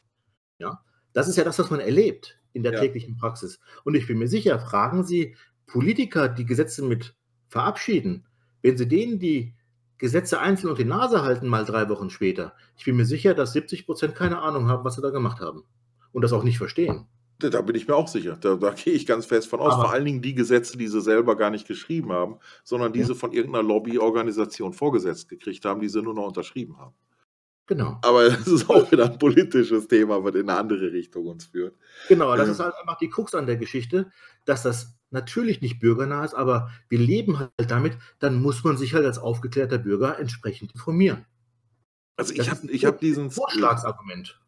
Ja, das ist ja das, was man erlebt in der ja. täglichen Praxis. Und ich bin mir sicher, fragen Sie Politiker, die Gesetze mit verabschieden, wenn Sie denen die Gesetze einzeln unter die Nase halten, mal drei Wochen später, ich bin mir sicher, dass 70 Prozent keine Ahnung haben, was sie da gemacht haben und das auch nicht verstehen. Da bin ich mir auch sicher. Da, da gehe ich ganz fest von aus. Aber Vor allen Dingen die Gesetze, die sie selber gar nicht geschrieben haben, sondern diese ja. von irgendeiner Lobbyorganisation vorgesetzt gekriegt haben, die sie nur noch unterschrieben haben. Genau. Aber das ist auch wieder ein politisches Thema, was in eine andere Richtung uns führt. Genau, das Ähm. ist halt einfach die Krux an der Geschichte, dass das natürlich nicht bürgernah ist, aber wir leben halt damit, dann muss man sich halt als aufgeklärter Bürger entsprechend informieren. Also ich habe ich hab diesen Vorschlagsargument.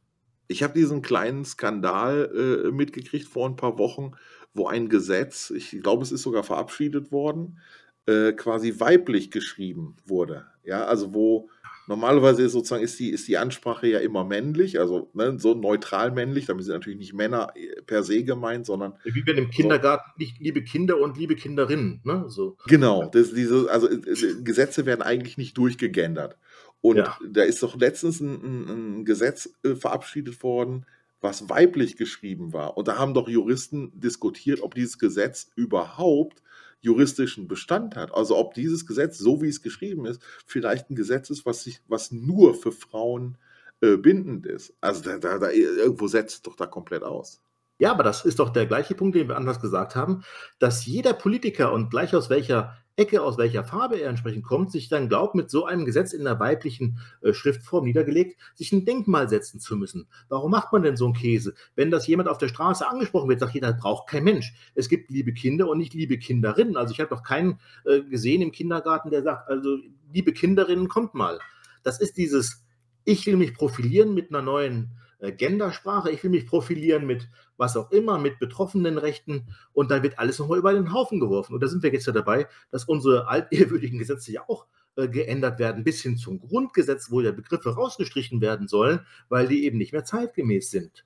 Ich habe diesen kleinen Skandal äh, mitgekriegt vor ein paar Wochen, wo ein Gesetz, ich glaube, es ist sogar verabschiedet worden, äh, quasi weiblich geschrieben wurde. Ja, also wo normalerweise ist sozusagen ist die, ist die Ansprache ja immer männlich, also ne, so neutral männlich, damit sind natürlich nicht Männer äh, per se gemeint, sondern Wie wenn im Kindergarten nicht liebe Kinder und liebe Kinderinnen. Ne? So. Genau, das, diese, also äh, äh, Gesetze werden eigentlich nicht durchgegendert. Und Ja. da ist doch letztens ein, ein, ein Gesetz äh, verabschiedet worden, was weiblich geschrieben war. Und da haben doch Juristen diskutiert, ob dieses Gesetz überhaupt juristischen Bestand hat. Also ob dieses Gesetz, so wie es geschrieben ist, vielleicht ein Gesetz ist, was, sich, was nur für Frauen äh, bindend ist. Also da, da, da irgendwo setzt es doch da komplett aus. Ja, aber das ist doch der gleiche Punkt, den wir anders gesagt haben, dass jeder Politiker und gleich aus welcher Ecke, aus welcher Farbe er entsprechend kommt, sich dann glaubt, mit so einem Gesetz in der weiblichen äh, Schriftform niedergelegt, sich ein Denkmal setzen zu müssen. Warum macht man denn so einen Käse? Wenn das jemand auf der Straße angesprochen wird, sagt jeder, braucht kein Mensch. Es gibt liebe Kinder und nicht liebe Kinderinnen. Also ich habe doch keinen äh, gesehen im Kindergarten, der sagt, also liebe Kinderinnen, kommt mal. Das ist dieses, ich will mich profilieren mit einer neuen äh, Gendersprache, ich will mich profilieren mit was auch immer, mit betroffenen Rechten und dann wird alles nochmal über den Haufen geworfen. Und da sind wir jetzt ja dabei, dass unsere altehrwürdigen Gesetze ja auch äh, geändert werden, bis hin zum Grundgesetz, wo ja Begriffe rausgestrichen werden sollen, weil die eben nicht mehr zeitgemäß sind.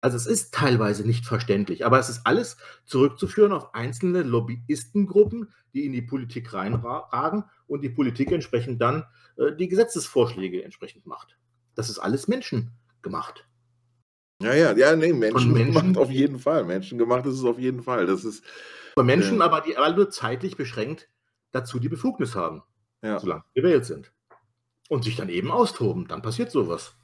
Also es ist teilweise nicht verständlich, aber es ist alles zurückzuführen auf einzelne Lobbyistengruppen, die in die Politik reinragen und die Politik entsprechend dann äh, die Gesetzesvorschläge entsprechend macht. Das ist alles menschengemacht. Ja, ja, ja, nee, Menschen, Menschen- gemacht auf jeden Fall. Menschengemacht ist es auf jeden Fall. Das ist, Bei Menschen Ja. aber, die alle nur zeitlich beschränkt dazu die Befugnis haben, ja. solange sie gewählt sind. Und sich dann eben austoben, dann passiert sowas.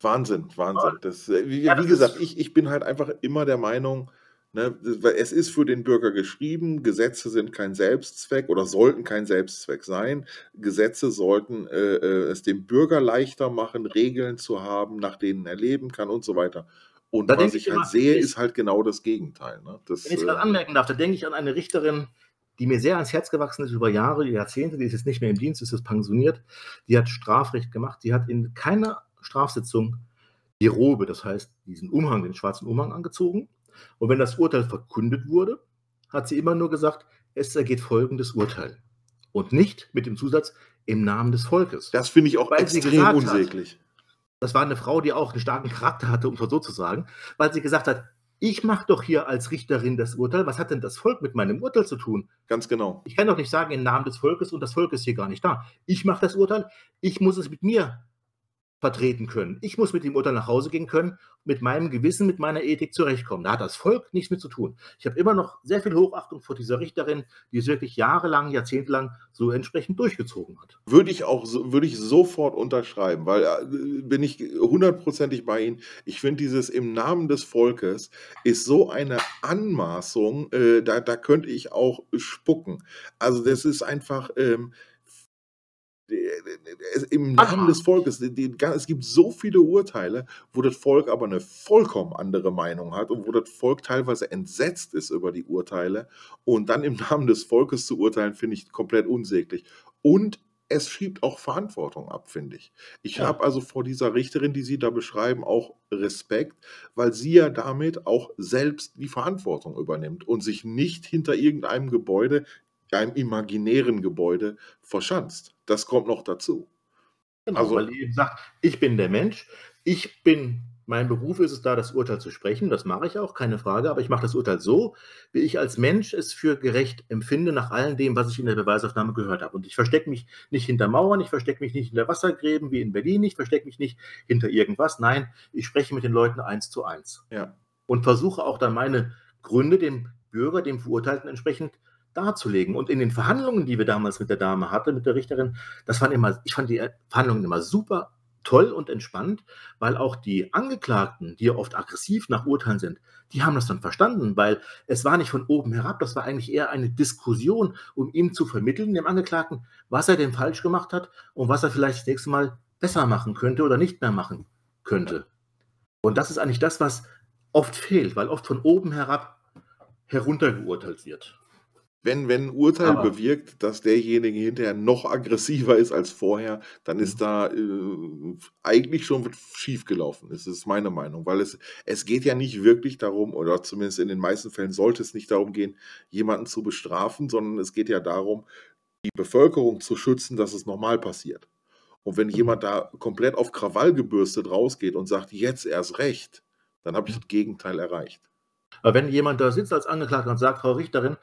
Wahnsinn, Wahnsinn. Das, äh, wie, Ja, wie das gesagt, ist- ich, ich bin halt einfach immer der Meinung, ne, es ist für den Bürger geschrieben, Gesetze sind kein Selbstzweck oder sollten kein Selbstzweck sein. Gesetze sollten äh, äh, es dem Bürger leichter machen, Regeln zu haben, nach denen er leben kann und so weiter. Und Da was ich halt immer, sehe, ist halt genau das Gegenteil. Ne? Das, Wenn ich es äh, gerade anmerken darf, da denke ich an eine Richterin, die mir sehr ans Herz gewachsen ist über Jahre, Jahrzehnte, die ist jetzt nicht mehr im Dienst, ist jetzt pensioniert. Die hat Strafrecht gemacht. Die hat in keiner Strafsitzung die Robe, das heißt diesen Umhang, den schwarzen Umhang angezogen. Und wenn das Urteil verkündet wurde, hat sie immer nur gesagt, es ergeht folgendes Urteil. Und nicht mit dem Zusatz im Namen des Volkes. das finde ich auch Weil extrem gesagt hat, unsäglich. Das war eine Frau, die auch einen starken Charakter hatte, um es so zu sagen, weil sie gesagt hat, ich mache doch hier als Richterin das Urteil. Was hat denn das Volk mit meinem Urteil zu tun? Ganz genau. Ich kann doch nicht sagen im Namen des Volkes und das Volk ist hier gar nicht da. Ich mache das Urteil, ich muss es mit mir vertreten können. Ich muss mit dem Urteil nach Hause gehen können, mit meinem Gewissen, mit meiner Ethik zurechtkommen. Da hat das Volk nichts mit zu tun. Ich habe immer noch sehr viel Hochachtung vor dieser Richterin, die es wirklich jahrelang, jahrzehntelang so entsprechend durchgezogen hat. Würde ich auch würde ich sofort unterschreiben, weil äh, bin ich hundertprozentig bei Ihnen. Ich finde dieses im Namen des Volkes ist so eine Anmaßung, äh, da, da könnte ich auch spucken. Also das ist einfach ähm, äh, im Namen Aha. des Volkes, die, die, es gibt so viele Urteile, wo das Volk aber eine vollkommen andere Meinung hat und wo das Volk teilweise entsetzt ist über die Urteile. Und dann im *laughs* Namen des Volkes zu urteilen, finde ich komplett unsäglich. Und es schiebt auch Verantwortung ab, finde ich. Ich Ja. habe also vor dieser Richterin, die Sie da beschreiben, auch Respekt, weil sie ja damit auch selbst die Verantwortung übernimmt und sich nicht hinter irgendeinem Gebäude, einem imaginären Gebäude, verschanzt. Das kommt noch dazu. Genau, Also- weil die eben sagt, ich bin der Mensch, ich bin, mein Beruf ist es da, das Urteil zu sprechen, das mache ich auch, keine Frage, aber ich mache das Urteil so, wie ich als Mensch es für gerecht empfinde, nach all dem, was ich in der Beweisaufnahme gehört habe. Und ich verstecke mich nicht hinter Mauern, ich verstecke mich nicht hinter Wassergräben wie in Berlin, ich verstecke mich nicht hinter irgendwas, nein, ich spreche mit den Leuten eins zu eins. Ja. Und versuche auch dann meine Gründe dem Bürger, dem Verurteilten entsprechend darzulegen. Und in den Verhandlungen, die wir damals mit der Dame hatten, mit der Richterin, das waren immer, ich fand die Verhandlungen immer super toll und entspannt, weil auch die Angeklagten, die oft aggressiv nach Urteilen sind, die haben das dann verstanden, weil es war nicht von oben herab, das war eigentlich eher eine Diskussion, um ihm zu vermitteln, dem Angeklagten, was er denn falsch gemacht hat und was er vielleicht das nächste Mal besser machen könnte oder nicht mehr machen könnte. Und das ist eigentlich das, was oft fehlt, weil oft von oben herab heruntergeurteilt wird. Wenn, wenn ein Urteil Aber bewirkt, dass derjenige hinterher noch aggressiver ist als vorher, dann ist mhm. da äh, eigentlich schon schief gelaufen. Das ist meine Meinung, weil es, es geht ja nicht wirklich darum, oder zumindest in den meisten Fällen sollte es nicht darum gehen, jemanden zu bestrafen, sondern es geht ja darum, die Bevölkerung zu schützen, dass es normal passiert. Und wenn jemand da komplett auf Krawall gebürstet rausgeht und sagt, jetzt erst recht, dann habe ich das Gegenteil erreicht. Aber wenn jemand da sitzt als Angeklagter und sagt, Frau Richterin,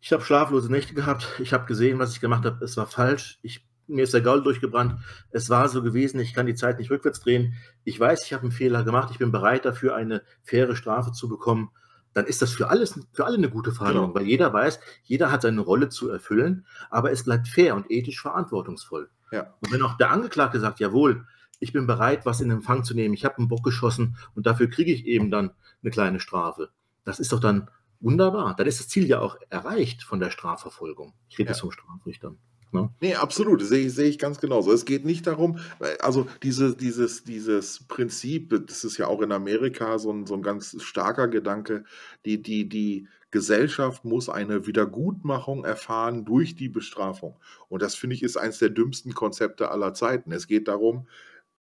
ich habe schlaflose Nächte gehabt, ich habe gesehen, was ich gemacht habe, es war falsch, ich, mir ist der Gaul durchgebrannt, es war so gewesen, ich kann die Zeit nicht rückwärts drehen, ich weiß, ich habe einen Fehler gemacht, ich bin bereit dafür, eine faire Strafe zu bekommen, dann ist das für, alles, für alle eine gute Verhandlung, genau. weil jeder weiß, jeder hat seine Rolle zu erfüllen, aber es bleibt fair und ethisch verantwortungsvoll. Ja. Und wenn auch der Angeklagte sagt, jawohl, ich bin bereit, was in Empfang zu nehmen, ich habe einen Bock geschossen und dafür kriege ich eben dann eine kleine Strafe. Das ist doch dann wunderbar. Dann ist das Ziel ja auch erreicht von der Strafverfolgung. Ich rede ja. jetzt vom Strafrichter. Ne? Nee, absolut, sehe ich, sehe ich ganz genauso. Es geht nicht darum, also diese, dieses, dieses Prinzip, das ist ja auch in Amerika so ein, so ein ganz starker Gedanke, die, die, die Gesellschaft muss eine Wiedergutmachung erfahren durch die Bestrafung. Und das finde ich ist eines der dümmsten Konzepte aller Zeiten. Es geht darum,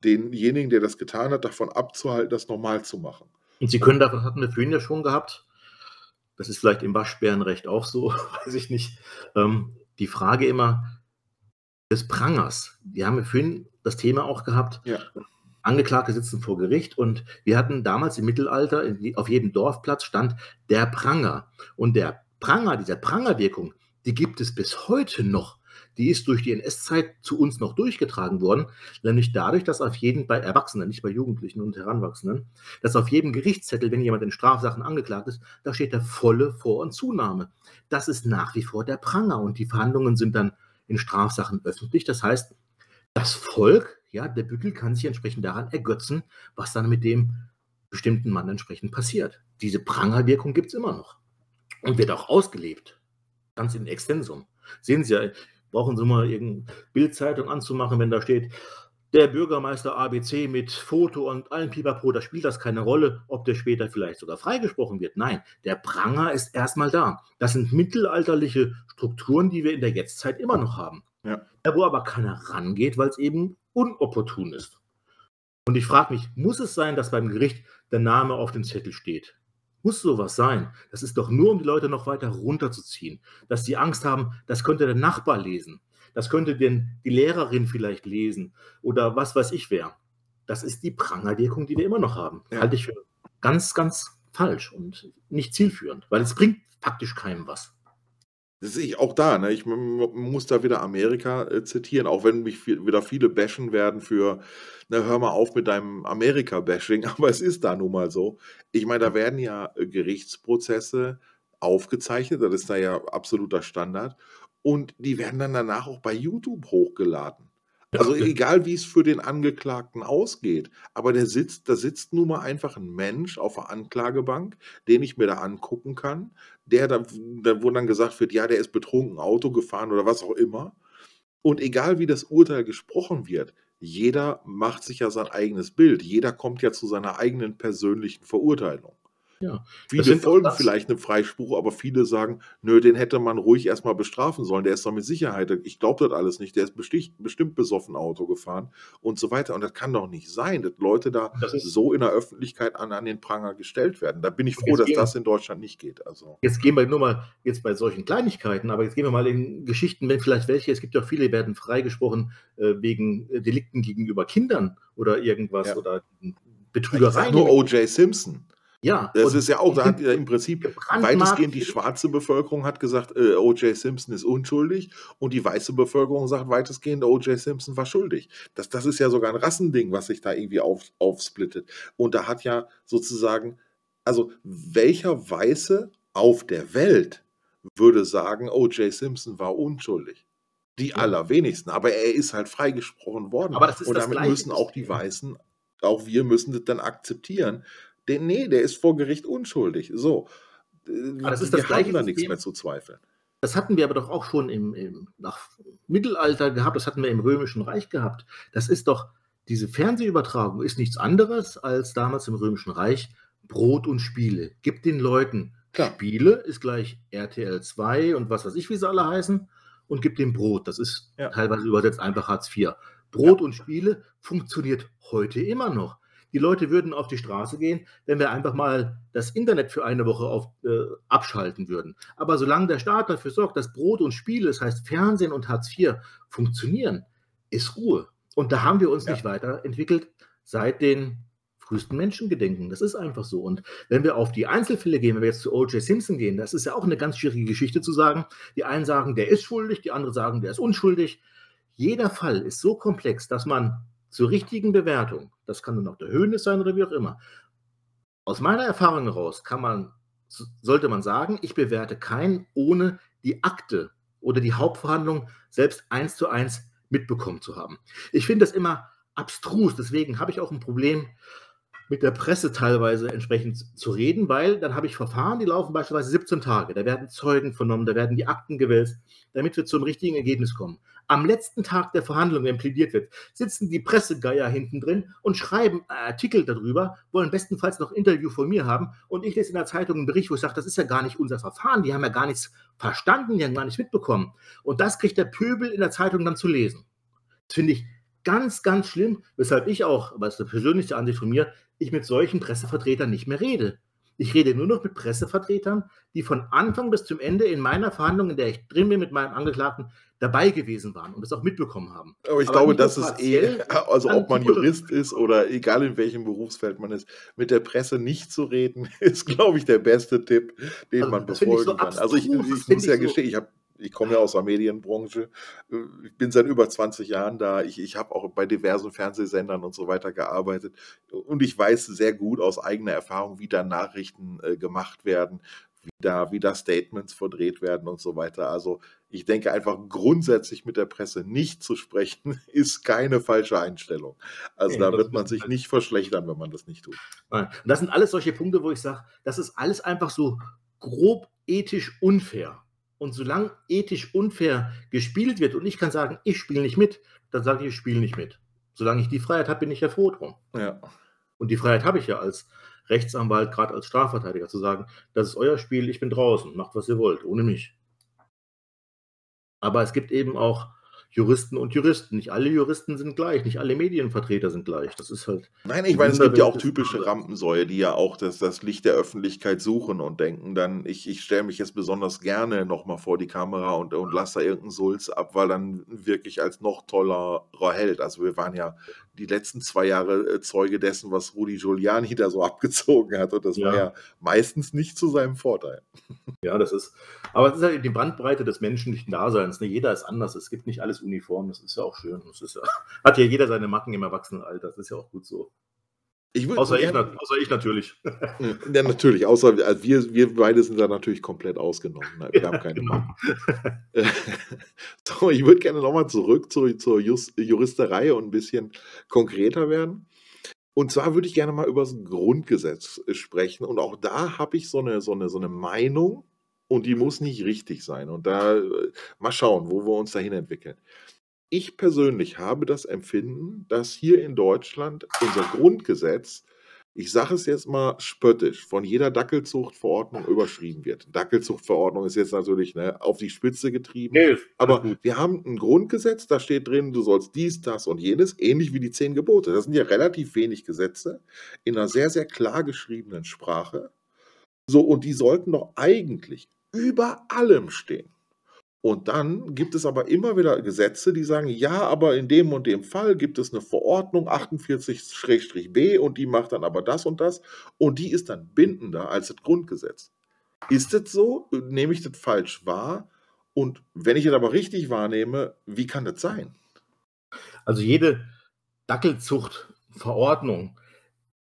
denjenigen, der das getan hat, davon abzuhalten, das normal zu machen. Und Sie können, das hatten wir vorhin ja schon gehabt, das ist vielleicht im Waschbärenrecht auch so, *laughs* weiß ich nicht, ähm, die Frage immer des Prangers. Wir haben ja vorhin das Thema auch gehabt. Ja. Angeklagte sitzen vor Gericht und wir hatten damals im Mittelalter auf jedem Dorfplatz stand der Pranger. Und der Pranger, dieser Prangerwirkung, die gibt es bis heute noch die ist durch die NS-Zeit zu uns noch durchgetragen worden, nämlich dadurch, dass auf jeden, bei Erwachsenen, nicht bei Jugendlichen und Heranwachsenden, dass auf jedem Gerichtszettel, wenn jemand in Strafsachen angeklagt ist, da steht der volle Vor- und Zunahme. Das ist nach wie vor der Pranger und die Verhandlungen sind dann in Strafsachen öffentlich. Das heißt, das Volk, ja, der Büttel kann sich entsprechend daran ergötzen, was dann mit dem bestimmten Mann entsprechend passiert. Diese Prangerwirkung gibt es immer noch und wird auch ausgelebt, ganz in Extensum. Sehen Sie ja, brauchen Sie mal irgendeine Bildzeitung anzumachen, wenn da steht, der Bürgermeister ABC mit Foto und allen Pipapo, da spielt das keine Rolle, ob der später vielleicht sogar freigesprochen wird. Nein, der Pranger ist erstmal da. Das sind mittelalterliche Strukturen, die wir in der Jetztzeit immer noch haben. Ja. Wo aber keiner rangeht, weil es eben unopportun ist. Und ich frage mich, muss es sein, dass beim Gericht der Name auf dem Zettel steht? Muss sowas sein? Das ist doch nur, um die Leute noch weiter runterzuziehen. Dass sie Angst haben, das könnte der Nachbar lesen. Das könnte denn die Lehrerin vielleicht lesen oder was weiß ich wer. Das ist die Prangerwirkung, die wir immer noch haben. Ja. Halte ich für ganz, ganz falsch und nicht zielführend, weil es bringt faktisch keinem was. Das sehe ich auch da. Ne? Ich muss da wieder Amerika äh, zitieren, auch wenn mich wieder viele bashen werden für, na, hör mal auf mit deinem Amerika-Bashing, *laughs* aber es ist da nun mal so. Ich meine, da werden ja äh, Gerichtsprozesse aufgezeichnet, das ist da ja absoluter Standard. Und die werden dann danach auch bei YouTube hochgeladen. Also egal, wie es für den Angeklagten ausgeht, aber der sitzt, da sitzt nun mal einfach ein Mensch auf der Anklagebank, den ich mir da angucken kann, der da, da wo dann gesagt wird, ja, der ist betrunken Auto gefahren oder was auch immer. Und egal, wie das Urteil gesprochen wird, jeder macht sich ja sein eigenes Bild. Jeder kommt ja zu seiner eigenen persönlichen Verurteilung. Ja. Viele folgen vielleicht einem Freispruch, aber viele sagen, nö, den hätte man ruhig erstmal bestrafen sollen. Der ist doch mit Sicherheit, ich glaube das alles nicht, der ist bestimmt, bestimmt besoffen Auto gefahren und so weiter. Und das kann doch nicht sein, dass Leute da so in der Öffentlichkeit an, an den Pranger gestellt werden. Da bin ich froh, dass gehen, das in Deutschland nicht geht. Also. Jetzt gehen wir nur mal jetzt bei solchen Kleinigkeiten, aber jetzt gehen wir mal in Geschichten, wenn vielleicht welche, es gibt ja viele, werden freigesprochen äh, wegen äh, Delikten gegenüber Kindern oder irgendwas ja. oder Betrügereien. Nur O.J. Simpson. Ja, das ist ja auch, da hat ja im Prinzip weitestgehend die schwarze Bevölkerung hat gesagt, äh, O.J. Simpson ist unschuldig und die weiße Bevölkerung sagt weitestgehend, O.J. Simpson war schuldig. Das, das ist ja sogar ein Rassending, was sich da irgendwie auf, aufsplittet. Und da hat ja sozusagen, also welcher Weiße auf der Welt würde sagen, O.J. Simpson war unschuldig? Die allerwenigsten, aber er ist halt freigesprochen worden. Aber das ist Und das damit müssen auch die Weißen, auch wir müssen das dann akzeptieren. Denn nee, der ist vor Gericht unschuldig. So. Äh, Aber das ist wir das gleiche haben da nichts mehr zu zweifeln. Das hatten wir aber doch auch schon im, im nach Mittelalter gehabt, das hatten wir im Römischen Reich gehabt. Das ist doch, diese Fernsehübertragung ist nichts anderes als damals im Römischen Reich Brot und Spiele. Gib den Leuten Klar. Spiele, ist gleich RTL 2 und was weiß ich, wie sie alle heißen, und gib dem Brot. Das ist Ja. teilweise übersetzt einfach Hartz IV. Brot und Spiele funktioniert heute immer noch. Die Leute würden auf die Straße gehen, wenn wir einfach mal das Internet für eine Woche auf, äh, abschalten würden. Aber solange der Staat dafür sorgt, dass Brot und Spiele, das heißt Fernsehen und Hartz IV, funktionieren, ist Ruhe. Und da haben wir uns Ja. nicht weiterentwickelt seit den frühesten Menschengedenken. Das ist einfach so. Und wenn wir auf die Einzelfälle gehen, wenn wir jetzt zu O.J. Simpson gehen, das ist ja auch eine ganz schwierige Geschichte zu sagen. Die einen sagen, der ist schuldig, die anderen sagen, der ist unschuldig. Jeder Fall ist so komplex, dass man zur richtigen Bewertung, das kann dann auch der Höhnes sein oder wie auch immer, aus meiner Erfahrung heraus kann man, sollte man sagen, ich bewerte keinen, ohne die Akte oder die Hauptverhandlung selbst eins zu eins mitbekommen zu haben. Ich finde das immer abstrus, deswegen habe ich auch ein Problem mit der Presse teilweise entsprechend zu reden, weil dann habe ich Verfahren, die laufen beispielsweise 17 Tage, da werden Zeugen vernommen, da werden die Akten gewälzt, damit wir zum richtigen Ergebnis kommen. Am letzten Tag der Verhandlung, wenn plädiert wird, sitzen die Pressegeier hinten drin und schreiben Artikel darüber, wollen bestenfalls noch Interview von mir haben und ich lese in der Zeitung einen Bericht, wo ich sage, das ist ja gar nicht unser Verfahren, die haben ja gar nichts verstanden, die haben gar nichts mitbekommen. Und das kriegt der Pöbel in der Zeitung dann zu lesen. Das finde ich ganz, ganz schlimm, weshalb ich auch, aber das ist eine persönliche Ansicht von mir, ich mit solchen Pressevertretern nicht mehr rede. Ich rede nur noch mit Pressevertretern, die von Anfang bis zum Ende in meiner Verhandlung, in der ich drin bin mit meinem Angeklagten, dabei gewesen waren und das auch mitbekommen haben. Aber ich Aber glaube, nicht nur das ist partiell, eh, *laughs* also ob man Jurist ist oder egal in welchem Berufsfeld man ist, mit der Presse nicht zu reden, *laughs* ist, glaube ich, der beste Tipp, den Also, man ich so befolgen kann. Also ich, ich muss ja so- gestehen, ich habe ich komme ja aus der Medienbranche. Ich bin seit über 20 Jahren da. Ich, ich habe auch bei diversen Fernsehsendern und so weiter gearbeitet. Und ich weiß sehr gut aus eigener Erfahrung, wie da Nachrichten äh, gemacht werden, wie da, wie da Statements verdreht werden und so weiter. Also ich denke einfach grundsätzlich mit der Presse nicht zu sprechen, *laughs* ist keine falsche Einstellung. Also da wird man sich nicht verschlechtern, wenn man das nicht tut. Und das sind alles solche Punkte, wo ich sage, das ist alles einfach so grob ethisch unfair. Und solange ethisch unfair gespielt wird und ich kann sagen, ich spiele nicht mit, dann sage ich, ich spiele nicht mit. Solange ich die Freiheit habe, bin ich ja froh drum. Ja. Und die Freiheit habe ich ja als Rechtsanwalt, gerade als Strafverteidiger, zu sagen, das ist euer Spiel, ich bin draußen, macht was ihr wollt, ohne mich. Aber es gibt eben auch Juristen und Juristen. Nicht alle Juristen sind gleich, nicht alle Medienvertreter sind gleich. Das ist halt. Nein, ich meine, es gibt ja auch typische. Rampensäue, die ja auch das, das Licht der Öffentlichkeit suchen und denken dann, ich, ich stelle mich jetzt besonders gerne nochmal vor die Kamera und, und lasse da irgendeinen Sulz ab, weil dann wirklich als noch tollerer Held. Also wir waren ja die letzten zwei Jahre äh, Zeuge dessen, was Rudi Giuliani da so *laughs* abgezogen hat und das war Ja. ja meistens nicht zu seinem Vorteil. Ja, das ist. Aber es ist halt die Bandbreite des menschlichen Daseins. Ne? Jeder ist anders. Es gibt nicht alles uniform. Das ist ja auch schön. Das ist ja, hat ja jeder seine Macken im Erwachsenenalter. Das ist ja auch gut so. Ich würd Außer ich, außer ich natürlich. Ja, *laughs* natürlich, außer also wir, wir beide sind da natürlich komplett ausgenommen. Wir haben keine genau. *laughs* So, ich würde gerne nochmal zurück zur, zur Jus, Juristerei und ein bisschen konkreter werden. Und zwar würde ich gerne mal über das Grundgesetz sprechen. Und auch da habe ich so eine, so, eine, so eine Meinung und die muss nicht richtig sein. Und da äh, mal schauen, wo wir uns dahin entwickeln. Ich persönlich habe das Empfinden, dass hier in Deutschland unser Grundgesetz ich sage es jetzt mal spöttisch, von jeder Dackelzuchtverordnung überschrieben wird. Dackelzuchtverordnung ist jetzt natürlich ne, auf die Spitze getrieben. Nee, Aber wir haben ein Grundgesetz, da steht drin, du sollst dies, das und jenes, ähnlich wie die zehn Gebote. Das sind ja relativ wenig Gesetze in einer sehr, sehr klar geschriebenen Sprache. So, und die sollten doch eigentlich über allem stehen. Und dann gibt es aber immer wieder Gesetze, die sagen, ja, aber in dem und dem Fall gibt es eine Verordnung 48-B und die macht dann aber das und das und die ist dann bindender als das Grundgesetz. Ist das so? Nehme ich das falsch wahr? Und wenn ich es aber richtig wahrnehme, wie kann das sein? Also jede Dackelzuchtverordnung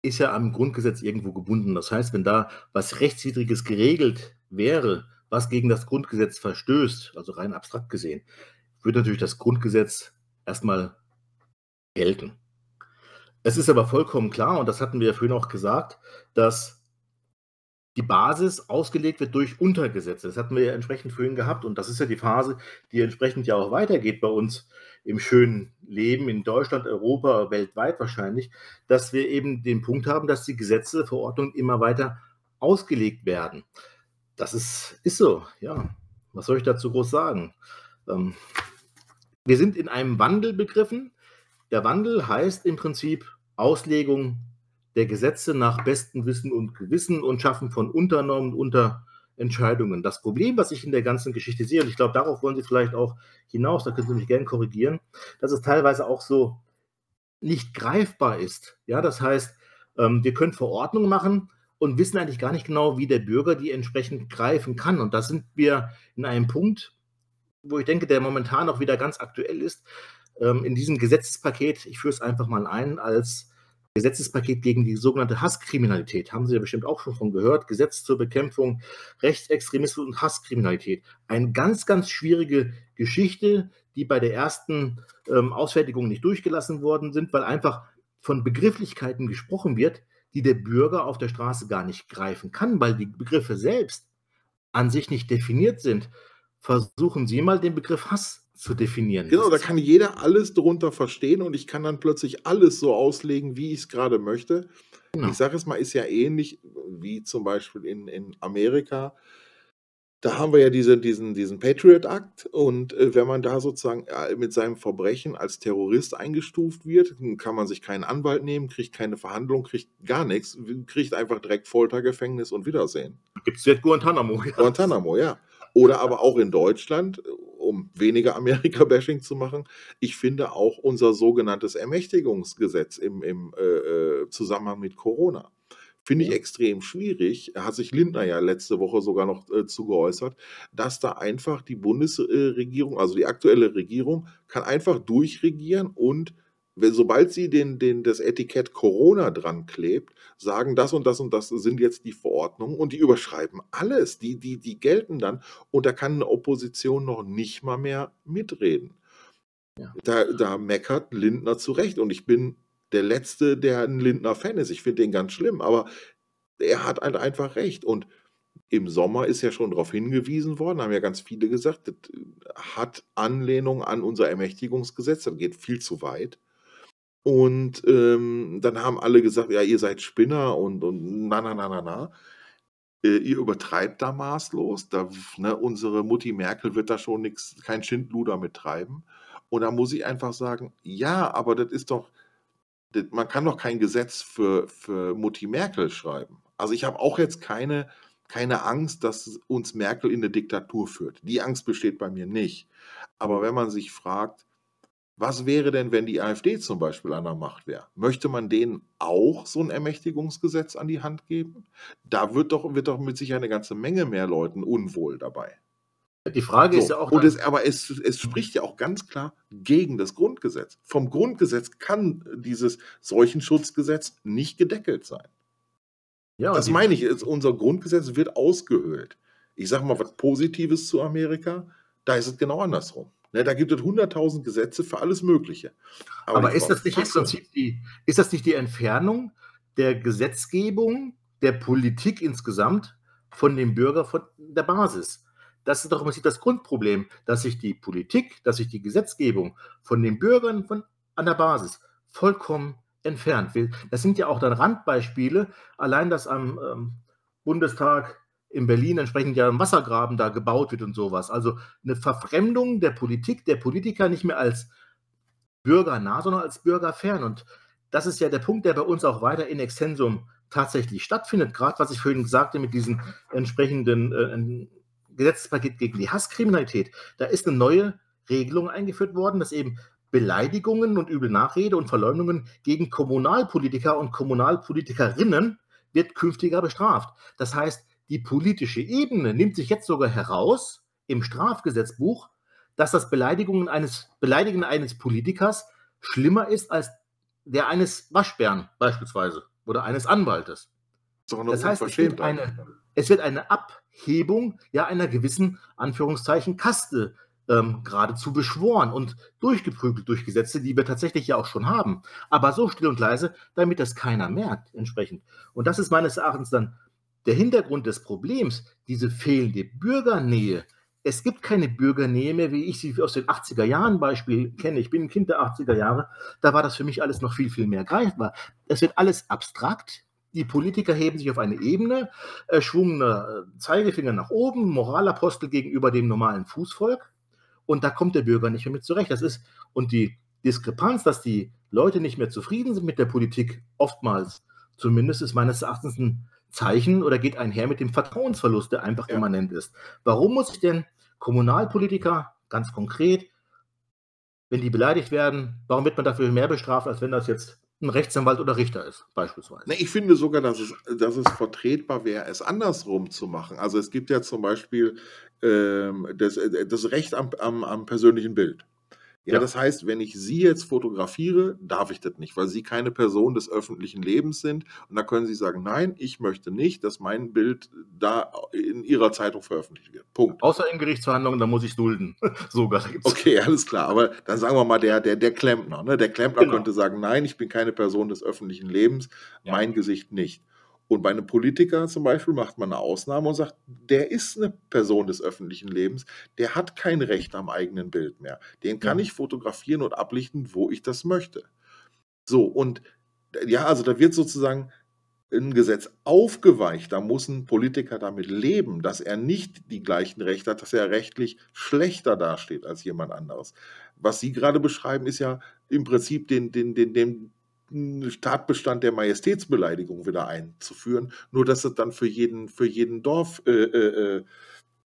ist ja am Grundgesetz irgendwo gebunden. Das heißt, wenn da was Rechtswidriges geregelt wäre, was gegen das Grundgesetz verstößt, also rein abstrakt gesehen, wird natürlich das Grundgesetz erstmal gelten. Es ist aber vollkommen klar, und das hatten wir ja vorhin auch gesagt, dass die Basis ausgelegt wird durch Untergesetze. Das hatten wir ja entsprechend vorhin gehabt und das ist ja die Phase, die entsprechend ja auch weitergeht bei uns im schönen Leben in Deutschland, Europa, weltweit wahrscheinlich, dass wir eben den Punkt haben, dass die Gesetze, Verordnungen immer weiter ausgelegt werden. Das ist, ist so, ja. Was soll ich dazu groß sagen? Ähm, wir sind in einem Wandel begriffen. Der Wandel heißt im Prinzip Auslegung der Gesetze nach bestem Wissen und Gewissen und Schaffen von Unternormen, Unterentscheidungen. Das Problem, was ich in der ganzen Geschichte sehe, und ich glaube, darauf wollen Sie vielleicht auch hinaus, da können Sie mich gerne korrigieren, dass es teilweise auch so nicht greifbar ist. Ja, das heißt, ähm, wir können Verordnungen machen und wissen eigentlich gar nicht genau, wie der Bürger die entsprechend greifen kann. Und da sind wir in einem Punkt, wo ich denke, der momentan auch wieder ganz aktuell ist, ähm, in diesem Gesetzespaket, ich führe es einfach mal ein, als Gesetzespaket gegen die sogenannte Hasskriminalität. Haben Sie ja bestimmt auch schon von gehört. Gesetz zur Bekämpfung Rechtsextremismus und Hasskriminalität. Eine ganz, ganz schwierige Geschichte, die bei der ersten ähm, Ausfertigung nicht durchgelassen worden sind, weil einfach von Begrifflichkeiten gesprochen wird, die der Bürger auf der Straße gar nicht greifen kann, weil die Begriffe selbst an sich nicht definiert sind. Versuchen Sie mal den Begriff Hass zu definieren. Genau, da kann jeder alles drunter verstehen und ich kann dann plötzlich alles so auslegen, wie ich es gerade möchte. Genau. Ich sage es mal, ist ja ähnlich wie zum Beispiel in, in Amerika. Da haben wir ja diese, diesen, diesen Patriot Act und äh, wenn man da sozusagen äh, mit seinem Verbrechen als Terrorist eingestuft wird, kann man sich keinen Anwalt nehmen, kriegt keine Verhandlung, kriegt gar nichts, kriegt einfach direkt Foltergefängnis und Wiedersehen. Gibt es jetzt Guantanamo? Ja. Guantanamo, ja. Oder aber auch in Deutschland, um weniger Amerika-Bashing zu machen, ich finde auch unser sogenanntes Ermächtigungsgesetz im, im äh, äh Zusammenhang mit Corona. Finde ich extrem schwierig. Hat sich Lindner ja letzte Woche sogar noch äh, zu geäußert, dass da einfach die Bundesregierung, also die aktuelle Regierung, kann einfach durchregieren und sobald sie den, den, das Etikett Corona dran klebt, sagen, das und das und das sind jetzt die Verordnungen und die überschreiben alles. Die, die, die gelten dann und da kann eine Opposition noch nicht mal mehr mitreden. Ja. Da, da meckert Lindner zurecht und ich bin der Letzte, der ein Lindner-Fan ist. Ich finde den ganz schlimm, aber er hat halt einfach recht und im Sommer ist ja schon darauf hingewiesen worden, haben ja ganz viele gesagt, das hat Anlehnung an unser Ermächtigungsgesetz, das geht viel zu weit. Und, ähm, dann haben alle gesagt: „Ja, ihr seid Spinner und und na, na, na, na, na. Äh, ihr übertreibt da maßlos. Da ne, unsere Mutti Merkel wird da schon nichts, kein Schindluder mit treiben.“ Und da muss ich einfach sagen: „Ja, aber das ist doch man kann doch kein Gesetz für für Mutti Merkel schreiben.“ Also, ich habe auch jetzt keine keine Angst, dass uns Merkel in 'ne Diktatur führt. Die Angst besteht bei mir nicht. Aber wenn man sich fragt was wäre denn, wenn die AfD zum Beispiel an der Macht wäre? Möchte man denen auch so ein Ermächtigungsgesetz an die Hand geben? Da wird doch, wird doch mit sich eine ganze Menge mehr Leuten unwohl dabei. Die Frage so. ist ja auch. Und es, aber es, es spricht ja auch ganz klar gegen das Grundgesetz. Vom Grundgesetz kann dieses Seuchenschutzgesetz nicht gedeckelt sein. Ja, das meine ich, unser Grundgesetz wird ausgehöhlt. Ich sage mal was Positives zu Amerika, da ist es genau andersrum. Ne, da gibt es 100.000 Gesetze für alles Mögliche. Aber, Aber ist, das nicht im Prinzip die, ist das nicht die Entfernung der Gesetzgebung, der Politik insgesamt von dem Bürger, von der Basis? Das ist doch im Prinzip das Grundproblem, dass sich die Politik, dass sich die Gesetzgebung von den Bürgern von, an der Basis vollkommen entfernt will. Das sind ja auch dann Randbeispiele, allein dass am ähm, Bundestag in Berlin entsprechend ja ein Wassergraben da gebaut wird und sowas. Also eine Verfremdung der Politik, der Politiker nicht mehr als bürgernah, sondern als bürgerfern. Und das ist ja der Punkt, der bei uns auch weiter in Extensum tatsächlich stattfindet. Gerade was ich vorhin sagte mit diesem entsprechenden äh, Gesetzespaket gegen die Hasskriminalität. Da ist eine neue Regelung eingeführt worden, dass eben Beleidigungen und üble Nachrede und Verleumdungen gegen Kommunalpolitiker und Kommunalpolitikerinnen wird künftiger bestraft. Das heißt, die politische Ebene nimmt sich jetzt sogar heraus im Strafgesetzbuch, dass das Beleidigungen eines, Beleidigen eines Politikers schlimmer ist als der eines Waschbären beispielsweise oder eines Anwaltes. Das heißt, es wird, eine, es wird eine Abhebung ja einer gewissen Anführungszeichen Kaste ähm, geradezu beschworen und durchgeprügelt durch Gesetze, die wir tatsächlich ja auch schon haben. Aber so still und leise, damit das keiner merkt, entsprechend. Und das ist meines Erachtens dann der Hintergrund des Problems, diese fehlende Bürgernähe. Es gibt keine Bürgernähe mehr, wie ich sie aus den 80er Jahren Beispiel kenne. Ich bin ein Kind der 80er Jahre. Da war das für mich alles noch viel, viel mehr greifbar. Es wird alles abstrakt. Die Politiker heben sich auf eine Ebene, äh, schwungender Zeigefinger nach oben, Moralapostel gegenüber dem normalen Fußvolk. Und da kommt der Bürger nicht mehr mit zurecht. Das ist, und die Diskrepanz, dass die Leute nicht mehr zufrieden sind mit der Politik, oftmals zumindest, ist meines Erachtens ein Zeichen oder geht einher mit dem Vertrauensverlust, der einfach ja. immanent ist. Warum muss ich denn Kommunalpolitiker ganz konkret, wenn die beleidigt werden, warum wird man dafür mehr bestraft, als wenn das jetzt ein Rechtsanwalt oder Richter ist, beispielsweise. ich finde sogar, dass es, dass es vertretbar wäre, es andersrum zu machen. Also es gibt ja zum Beispiel ähm, das, das Recht am, am, am persönlichen Bild. Ja, ja, das heißt, wenn ich Sie jetzt fotografiere, darf ich das nicht, weil Sie keine Person des öffentlichen Lebens sind. Und da können Sie sagen, nein, ich möchte nicht, dass mein Bild da in Ihrer Zeitung veröffentlicht wird. Punkt. Außer in Gerichtsverhandlungen, da muss ich dulden. *laughs* Sogar. Okay, alles klar. Aber dann sagen wir mal, der, der, der Klempner. Ne? Der Klempner genau. könnte sagen, nein, ich bin keine Person des öffentlichen Lebens, ja. mein Gesicht nicht. Und bei einem Politiker zum Beispiel macht man eine Ausnahme und sagt, der ist eine Person des öffentlichen Lebens, der hat kein Recht am eigenen Bild mehr. Den kann ich fotografieren und ablichten, wo ich das möchte. So, und ja, also da wird sozusagen ein Gesetz aufgeweicht. Da muss ein Politiker damit leben, dass er nicht die gleichen Rechte hat, dass er rechtlich schlechter dasteht als jemand anderes. Was Sie gerade beschreiben, ist ja im Prinzip den, den, den, den Tatbestand der Majestätsbeleidigung wieder einzuführen, nur dass es dann für jeden, für jeden Dorf äh, äh,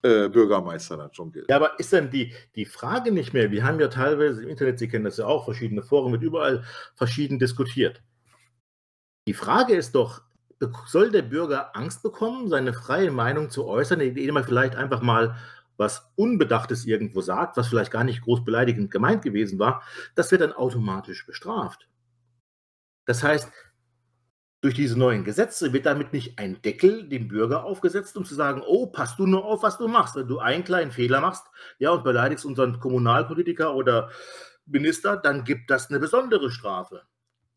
äh, Bürgermeister dann schon gilt. Ja, aber ist dann die, die Frage nicht mehr, wir haben ja teilweise im Internet, Sie kennen das ja auch, verschiedene Foren mit überall verschieden diskutiert. Die Frage ist doch, soll der Bürger Angst bekommen, seine freie Meinung zu äußern, indem er vielleicht einfach mal was Unbedachtes irgendwo sagt, was vielleicht gar nicht groß beleidigend gemeint gewesen war, das wird dann automatisch bestraft. Das heißt, durch diese neuen Gesetze wird damit nicht ein Deckel dem Bürger aufgesetzt, um zu sagen, oh, passt du nur auf, was du machst. Wenn du einen kleinen Fehler machst, ja, und beleidigst unseren Kommunalpolitiker oder Minister, dann gibt das eine besondere Strafe.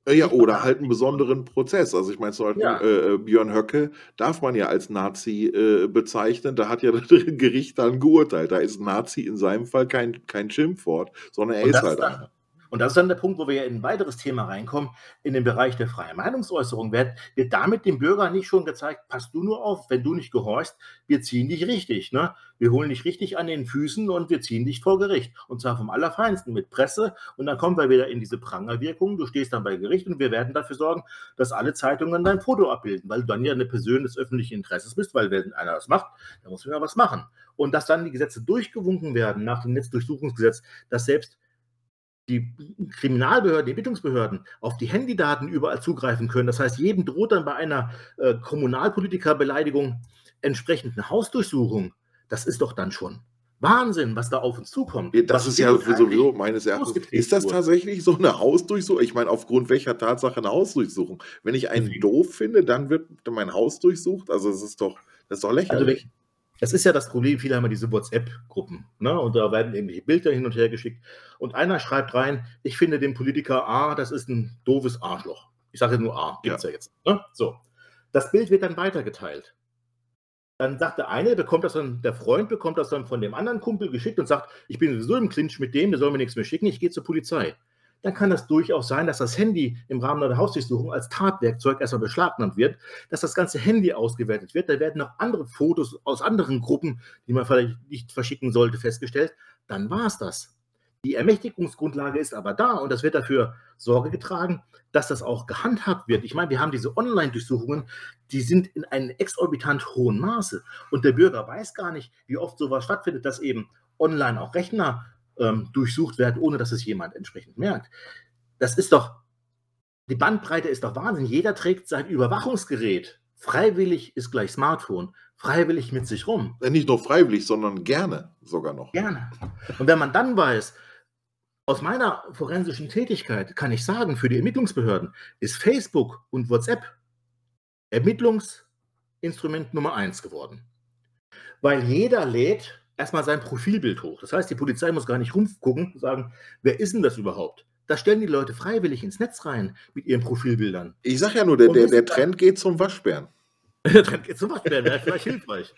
Ja, oder halt einen besonderen Prozess. Also ich meine, zum Beispiel ja. äh, Björn Höcke darf man ja als Nazi äh, bezeichnen. Da hat ja *laughs* das Gericht dann geurteilt. Da ist Nazi in seinem Fall kein, kein Schimpfwort, sondern er ist halt einer. Und das ist dann der Punkt, wo wir in ein weiteres Thema reinkommen, in den Bereich der freien Meinungsäußerung. Wird, wird damit dem Bürger nicht schon gezeigt, pass du nur auf, wenn du nicht gehorchst, wir ziehen dich richtig. Ne? Wir holen dich richtig an den Füßen und wir ziehen dich vor Gericht. Und zwar vom Allerfeinsten mit Presse. Und dann kommen wir wieder in diese Prangerwirkung. Du stehst dann bei Gericht und wir werden dafür sorgen, dass alle Zeitungen dein Foto abbilden, weil du dann ja eine Person des öffentlichen Interesses bist, weil wenn einer das macht, dann muss man ja was machen. Und dass dann die Gesetze durchgewunken werden nach dem Netzdurchsuchungsgesetz, dass selbst die Kriminalbehörden, die Ermittlungsbehörden auf die Handydaten überall zugreifen können. Das heißt, jedem droht dann bei einer äh, Kommunalpolitikerbeleidigung entsprechend eine Hausdurchsuchung. Das ist doch dann schon Wahnsinn, was da auf uns zukommt. Das ist ja sowieso meines Erachtens. Ist das tatsächlich so eine Hausdurchsuchung? Ich meine, aufgrund welcher Tatsache eine Hausdurchsuchung? Wenn ich einen doof finde, dann wird mein Haus durchsucht. Also es ist doch, das ist doch lächerlich. Also, das ist ja das Problem, viele haben ja diese WhatsApp-Gruppen, ne? Und da werden irgendwelche Bilder hin und her geschickt. Und einer schreibt rein, ich finde den Politiker A, das ist ein doofes Arschloch. Ich sage nur A, gibt es ja. ja, jetzt. Ne? So. Das Bild wird dann weitergeteilt. Dann sagt der eine, bekommt das dann, der Freund bekommt das dann von dem anderen Kumpel geschickt und sagt, ich bin sowieso im Clinch mit dem, der soll mir nichts mehr schicken, ich gehe zur Polizei dann kann das durchaus sein, dass das Handy im Rahmen einer Hausdurchsuchung als Tatwerkzeug erstmal beschlagnahmt wird, dass das ganze Handy ausgewertet wird. Da werden noch andere Fotos aus anderen Gruppen, die man vielleicht nicht verschicken sollte, festgestellt. Dann war es das. Die Ermächtigungsgrundlage ist aber da und das wird dafür Sorge getragen, dass das auch gehandhabt wird. Ich meine, wir haben diese Online-Durchsuchungen, die sind in einem exorbitant hohen Maße und der Bürger weiß gar nicht, wie oft sowas stattfindet, dass eben online auch Rechner ähm, durchsucht werden, ohne dass es jemand entsprechend merkt. Das ist doch, die Bandbreite ist doch Wahnsinn. Jeder trägt sein Überwachungsgerät. Freiwillig ist gleich Smartphone. Freiwillig mit sich rum. Ja, nicht nur freiwillig, sondern gerne sogar noch. Gerne. Und wenn man dann weiß, aus meiner forensischen Tätigkeit kann ich sagen, für die Ermittlungsbehörden ist Facebook und WhatsApp Ermittlungsinstrument Nummer eins geworden. Weil jeder lädt erstmal sein Profilbild hoch. Das heißt, die Polizei muss gar nicht rumgucken und sagen, wer ist denn das überhaupt? Da stellen die Leute freiwillig ins Netz rein mit ihren Profilbildern. Ich sag ja nur, der, der, *laughs* der Trend geht zum Waschbären. der Trend geht zum Waschbären, wäre vielleicht hilfreich.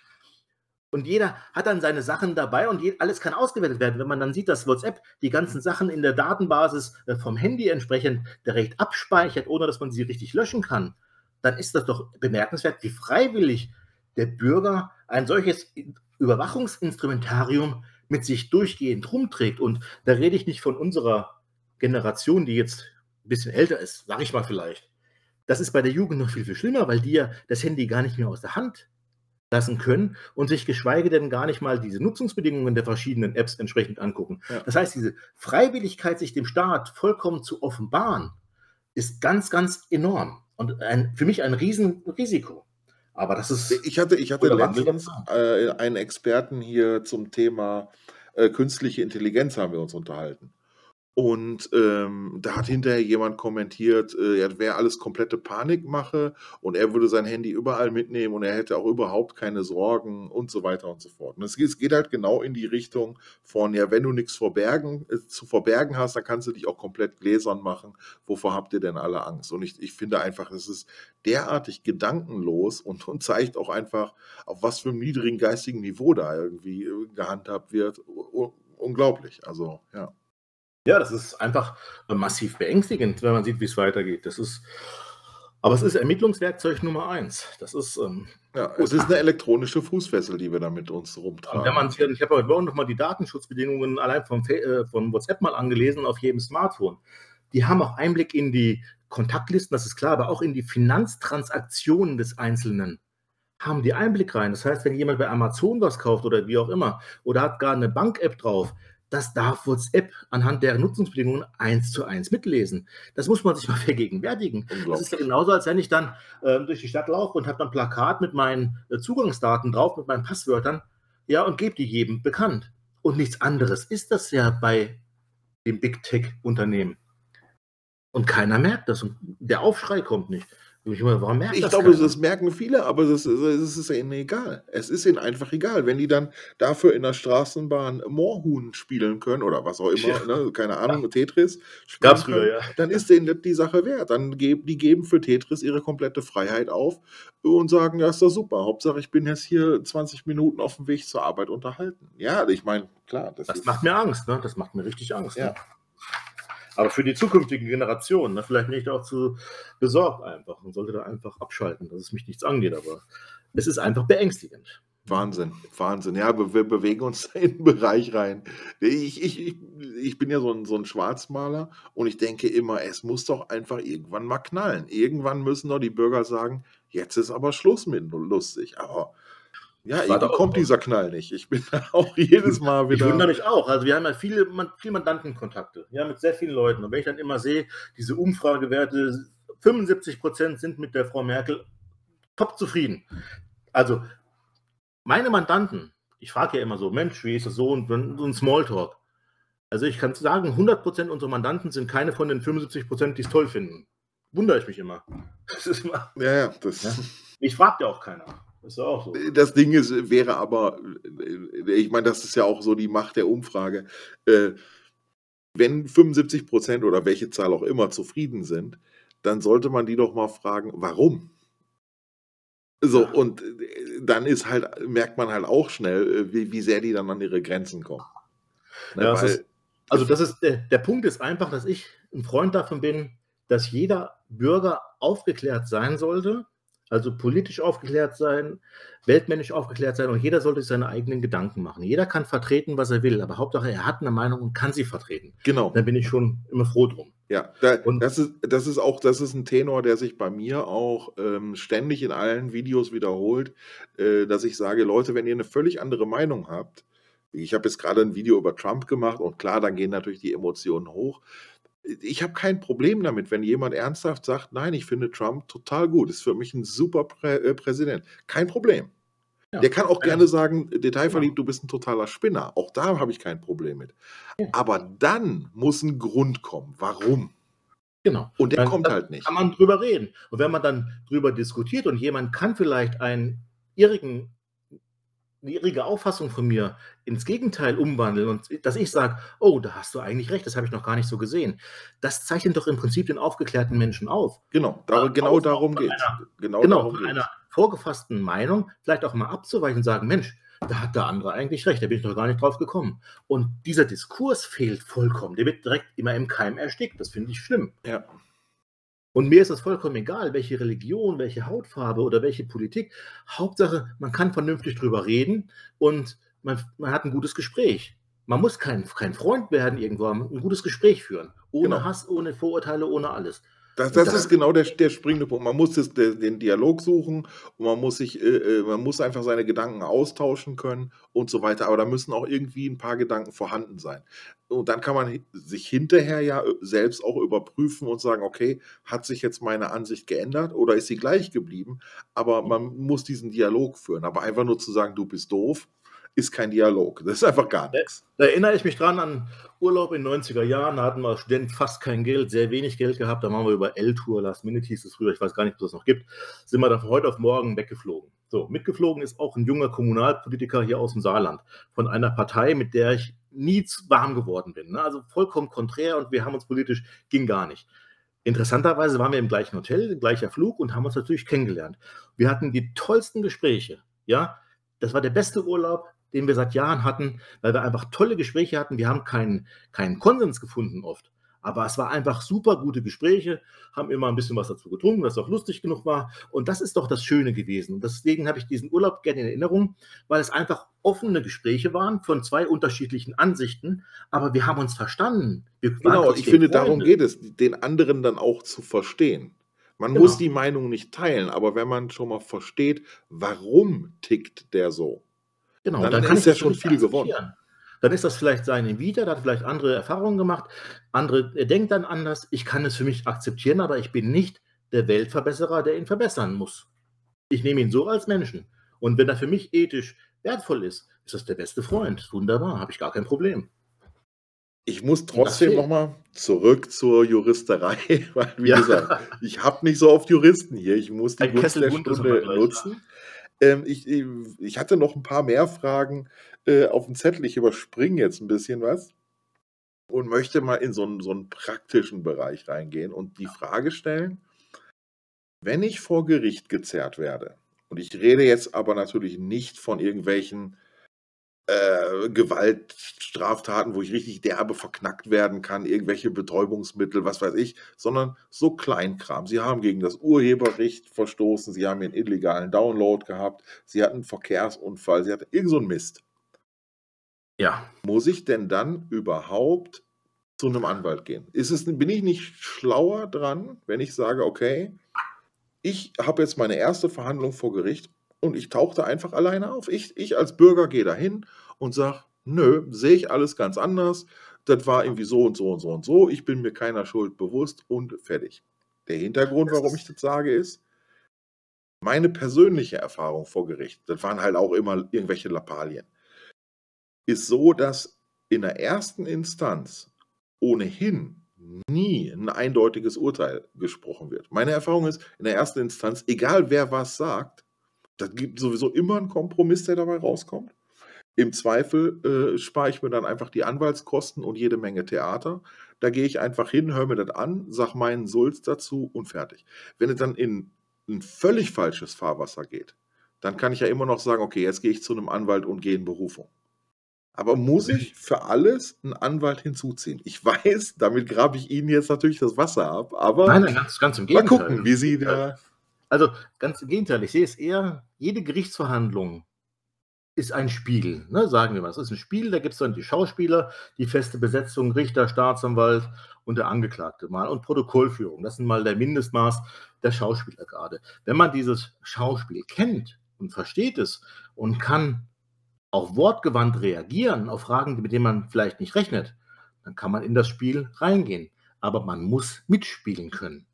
Und jeder hat dann seine Sachen dabei und alles kann ausgewertet werden. Wenn man dann sieht, dass WhatsApp die ganzen Sachen in der Datenbasis äh, vom Handy entsprechend direkt abspeichert, ohne dass man sie richtig löschen kann, dann ist das doch bemerkenswert, wie freiwillig der Bürger ein solches Überwachungsinstrumentarium mit sich durchgehend rumträgt. Und da rede ich nicht von unserer Generation, die jetzt ein bisschen älter ist, sage ich mal vielleicht. Das ist bei der Jugend noch viel, viel schlimmer, weil die ja das Handy gar nicht mehr aus der Hand lassen können und sich geschweige denn gar nicht mal diese Nutzungsbedingungen der verschiedenen Apps entsprechend angucken. Ja. Das heißt, diese Freiwilligkeit, sich dem Staat vollkommen zu offenbaren, ist ganz, ganz enorm und ein, für mich ein Riesenrisiko. Aber das ist. Ich hatte, ich hatte letztens äh, einen Experten hier zum Thema äh, künstliche Intelligenz haben wir uns unterhalten. Und ähm, da hat hinterher jemand kommentiert, äh, er wäre alles komplette Panikmache und er würde sein Handy überall mitnehmen und er hätte auch überhaupt keine Sorgen und so weiter und so fort. Und es, es geht halt genau in die Richtung von, ja, wenn du nichts verbergen, äh, zu verbergen hast, dann kannst du dich auch komplett gläsern machen. Wovor habt ihr denn alle Angst? Und ich, ich finde einfach, es ist derartig gedankenlos und, und zeigt auch einfach, auf was für einem niedrigen geistigen Niveau da irgendwie äh, gehandhabt wird. Unglaublich. Also, ja. Ja, das ist einfach äh, massiv beängstigend, wenn man sieht, wie es weitergeht. Das ist, aber es ist Ermittlungswerkzeug Nummer eins. Das ist. Ähm, ja, es ist eine elektronische Fußfessel, die wir da mit uns rumtragen. Wenn man sich, ich habe heute Morgen nochmal die Datenschutzbedingungen allein von, äh, von WhatsApp mal angelesen auf jedem Smartphone. Die haben auch Einblick in die Kontaktlisten, das ist klar, aber auch in die Finanztransaktionen des Einzelnen haben die Einblick rein. Das heißt, wenn jemand bei Amazon was kauft oder wie auch immer oder hat gar eine Bank-App drauf, das darf WhatsApp anhand der Nutzungsbedingungen eins zu eins mitlesen. Das muss man sich *laughs* mal vergegenwärtigen. Das ist ja genauso, als wenn ich dann äh, durch die Stadt laufe und habe dann ein Plakat mit meinen äh, Zugangsdaten drauf, mit meinen Passwörtern, ja, und gebe die jedem bekannt. Und nichts anderes ist das ja bei dem Big Tech-Unternehmen. Und keiner merkt das und der Aufschrei kommt nicht. Ich, warum merkt ich glaube, das merken viele, aber es ist, es ist ihnen egal. Es ist ihnen einfach egal. Wenn die dann dafür in der Straßenbahn Moorhuhn spielen können oder was auch immer, ja. ne, keine Ahnung, ja. Tetris, Gab's früher, ja. dann ist denen die Sache wert. Dann geben die geben für Tetris ihre komplette Freiheit auf und sagen, ja, ist doch super. Hauptsache, ich bin jetzt hier 20 Minuten auf dem Weg zur Arbeit unterhalten. Ja, ich meine, klar. Das, das macht mir Angst, ne? Das macht mir richtig Angst. Ja. Ne? Aber für die zukünftigen Generationen, ne, vielleicht bin ich da auch zu besorgt einfach und sollte da einfach abschalten, dass es mich nichts angeht. Aber es ist einfach beängstigend. Wahnsinn, Wahnsinn. Ja, wir bewegen uns *laughs* in den Bereich rein. Ich, ich, ich bin ja so ein, so ein Schwarzmaler und ich denke immer, es muss doch einfach irgendwann mal knallen. Irgendwann müssen doch die Bürger sagen, jetzt ist aber Schluss mit lustig. Aber ja, irgendwie kommt dieser Knall nicht. Ich bin *laughs* da auch jedes Mal wieder. Ich wundere mich auch. Also wir haben ja viele, viele Mandantenkontakte, ja, mit sehr vielen Leuten. Und wenn ich dann immer sehe, diese Umfragewerte, 75 Prozent sind mit der Frau Merkel top zufrieden. Also meine Mandanten, ich frage ja immer so, Mensch, wie ist das so und so ein Smalltalk. Also ich kann sagen, 100 Prozent unserer Mandanten sind keine von den 75 Prozent, die es toll finden. Wundere ich mich immer. *laughs* Das ist immer ja, ja, das. Ja? Ich frage ja auch keiner. Ist auch so. Das Ding ist, wäre aber, ich meine, das ist ja auch so die Macht der Umfrage. Äh, wenn 75 Prozent oder welche Zahl auch immer zufrieden sind, dann sollte man die doch mal fragen, warum? So, und äh, dann ist halt, merkt man halt auch schnell, äh, wie, wie sehr die dann an ihre Grenzen kommen. Ne, ja, das ist, also das ist, der, der Punkt ist einfach, dass ich ein Freund davon bin, dass jeder Bürger aufgeklärt sein sollte also politisch aufgeklärt sein, weltmännisch aufgeklärt sein und jeder sollte sich seine eigenen Gedanken machen. Jeder kann vertreten, was er will, aber Hauptsache er hat eine Meinung und kann sie vertreten. Genau. Da bin ich schon immer froh drum. Ja, da, und das, ist, das ist auch, das ist ein Tenor, der sich bei mir auch ähm, ständig in allen Videos wiederholt, äh, dass ich sage, Leute, wenn ihr eine völlig andere Meinung habt, ich habe jetzt gerade ein Video über Trump gemacht und klar, dann gehen natürlich die Emotionen hoch ich habe kein Problem damit, wenn jemand ernsthaft sagt, nein, ich finde Trump total gut, ist für mich ein super Prä äh, Präsident. Kein Problem. Ja. Der kann auch ja. gerne sagen, detailverliebt, du bist ein totaler Spinner. Auch da habe ich kein Problem mit. Ja. Aber dann muss ein Grund kommen. Warum? Genau. Und der dann, kommt halt nicht. Kann man drüber reden. Und wenn man dann drüber diskutiert und jemand kann vielleicht einen irrigen ihre Auffassung von mir ins Gegenteil umwandeln und dass ich sage, oh, da hast du eigentlich recht, das habe ich noch gar nicht so gesehen. Das zeichnet doch im Prinzip den aufgeklärten Menschen auf. Genau, da, genau darum geht es. Genau, genau von einer vorgefassten Meinung vielleicht auch mal abzuweichen und sagen, Mensch, da hat der andere eigentlich recht, da bin ich noch gar nicht drauf gekommen. Und dieser Diskurs fehlt vollkommen. Der wird direkt immer im Keim erstickt. Das finde ich schlimm. Ja. Und mir ist das vollkommen egal, welche Religion, welche Hautfarbe oder welche Politik. Hauptsache, man kann vernünftig drüber reden und man, man hat ein gutes Gespräch. Man muss kein, kein Freund werden irgendwo, ein gutes Gespräch führen. Ohne genau. Hass, ohne Vorurteile, ohne alles. Das, das ist genau der, der springende Punkt. Man muss das, den Dialog suchen und man muss sich, äh, äh, man muss einfach seine Gedanken austauschen können und so weiter. Aber da müssen auch irgendwie ein paar Gedanken vorhanden sein. Und dann kann man sich hinterher ja äh, selbst auch überprüfen und sagen, okay, hat sich jetzt meine Ansicht geändert oder ist sie gleich geblieben? Aber man muss diesen Dialog führen. Aber einfach nur zu sagen, du bist doof, ist kein Dialog. Das ist einfach gar nichts. Da erinnere ich mich dran an Urlaub in den 90er Jahren. Da hatten wir als Student fast kein Geld, sehr wenig Geld gehabt. Da waren wir über L-Tour, Last Minute hieß es früher, ich weiß gar nicht, ob es das noch gibt. Sind wir dann von heute auf morgen weggeflogen. So, mitgeflogen ist auch ein junger Kommunalpolitiker hier aus dem Saarland von einer Partei, mit der ich nie warm geworden bin. Ne? Also vollkommen konträr und wir haben uns politisch, ging gar nicht. Interessanterweise waren wir im gleichen Hotel, gleicher Flug und haben uns natürlich kennengelernt. Wir hatten die tollsten Gespräche. Ja, das war der beste Urlaub, den wir seit Jahren hatten, weil wir einfach tolle Gespräche hatten. Wir haben keinen, keinen Konsens gefunden oft. Aber es war einfach super gute Gespräche, haben immer ein bisschen was dazu getrunken, was auch lustig genug war. Und das ist doch das Schöne gewesen. Und deswegen habe ich diesen Urlaub gerne in Erinnerung, weil es einfach offene Gespräche waren von zwei unterschiedlichen Ansichten. Aber wir haben uns verstanden. genau, ich finde, Freunde. darum geht es, den anderen dann auch zu verstehen. Man genau. muss die Meinung nicht teilen, aber wenn man schon mal versteht, warum tickt der so, Genau, dann, dann kann ist ja schon viel gewonnen. Dann ist das vielleicht seine Vita, da hat vielleicht andere Erfahrungen gemacht, andere, er denkt dann anders. Ich kann es für mich akzeptieren, aber ich bin nicht der Weltverbesserer, der ihn verbessern muss. Ich nehme ihn so als Menschen. Und wenn er für mich ethisch wertvoll ist, ist das der beste Freund. Wunderbar, habe ich gar kein Problem. Ich muss trotzdem nochmal zurück zur Juristerei, *laughs* weil, wie ja. gesagt, ich habe nicht so oft Juristen hier. Ich muss die Gunst der Stunde nutzen. Ähm, ich, ich hatte noch ein paar mehr Fragen äh, auf dem Zettel. Ich überspringe jetzt ein bisschen was und möchte mal in so einen, so einen praktischen Bereich reingehen und die Frage stellen, wenn ich vor Gericht gezerrt werde, und ich rede jetzt aber natürlich nicht von irgendwelchen äh, Gewaltstraftaten, wo ich richtig derbe verknackt werden kann, irgendwelche Betäubungsmittel, was weiß ich, sondern so Kleinkram. Sie haben gegen das Urheberrecht verstoßen, sie haben einen illegalen Download gehabt, sie hatten einen Verkehrsunfall, sie hatten irgend so einen Mist. Ja. Muss ich denn dann überhaupt zu einem Anwalt gehen? Ist es, bin ich nicht schlauer dran, wenn ich sage, okay, ich habe jetzt meine erste Verhandlung vor Gericht und ich tauchte einfach alleine auf. Ich, ich als Bürger gehe dahin und sage, nö, sehe ich alles ganz anders. Das war irgendwie so und so und so und so. Ich bin mir keiner Schuld bewusst und fertig. Der Hintergrund, warum ich das sage, ist, meine persönliche Erfahrung vor Gericht, das waren halt auch immer irgendwelche Lappalien, ist so, dass in der ersten Instanz ohnehin nie ein eindeutiges Urteil gesprochen wird. Meine Erfahrung ist, in der ersten Instanz, egal wer was sagt, da gibt sowieso immer einen Kompromiss, der dabei rauskommt. Im Zweifel äh, spare ich mir dann einfach die Anwaltskosten und jede Menge Theater. Da gehe ich einfach hin, höre mir das an, sag meinen Sulz dazu und fertig. Wenn es dann in ein völlig falsches Fahrwasser geht, dann kann ich ja immer noch sagen, okay, jetzt gehe ich zu einem Anwalt und gehe in Berufung. Aber muss ich *laughs* für alles einen Anwalt hinzuziehen? Ich weiß, damit grabe ich Ihnen jetzt natürlich das Wasser ab, aber nein, nein, ganz, ganz im Gegenteil. mal gucken, wie Sie da also ganz im Gegenteil, ich sehe es eher, jede Gerichtsverhandlung ist ein Spiel, ne? sagen wir mal. Es ist ein Spiel, da gibt es dann die Schauspieler, die feste Besetzung, Richter, Staatsanwalt und der Angeklagte mal und Protokollführung. Das sind mal der Mindestmaß der Schauspieler gerade. Wenn man dieses Schauspiel kennt und versteht es und kann auch wortgewandt reagieren auf Fragen, mit denen man vielleicht nicht rechnet, dann kann man in das Spiel reingehen. Aber man muss mitspielen können.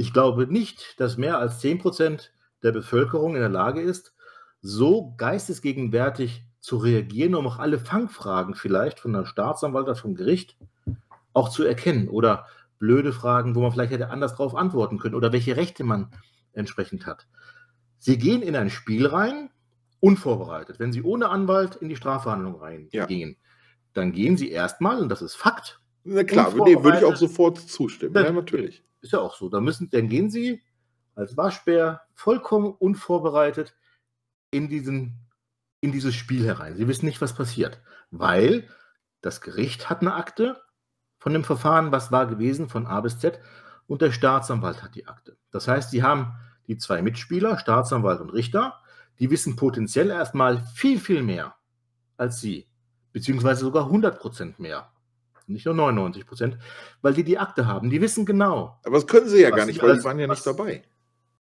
Ich glaube nicht, dass mehr als 10% der Bevölkerung in der Lage ist, so geistesgegenwärtig zu reagieren, um auch alle Fangfragen vielleicht von der Staatsanwalt oder vom Gericht auch zu erkennen oder blöde Fragen, wo man vielleicht hätte anders darauf antworten können oder welche Rechte man entsprechend hat. Sie gehen in ein Spiel rein unvorbereitet, wenn Sie ohne Anwalt in die Strafverhandlung Ja. reingingen, dann gehen Sie erstmal, und das ist Fakt, Na klar, ne, würde ich auch sofort zustimmen. Ja, Natürlich. Ist ja auch so, dann müssen dann gehen Sie als Waschbär vollkommen unvorbereitet in diesen in dieses Spiel herein. Sie wissen nicht, was passiert, weil das Gericht hat eine Akte von dem Verfahren, was war gewesen, von A bis Z, und der Staatsanwalt hat die Akte. Das heißt, Sie haben die zwei Mitspieler, Staatsanwalt und Richter, die wissen potenziell erstmal viel, viel mehr als Sie, beziehungsweise sogar 100 Prozent mehr. Nicht nur 99 Prozent, weil die die Akte haben. Die wissen genau, Aber das können sie ja gar nicht, weil als- sie waren ja nicht was- dabei.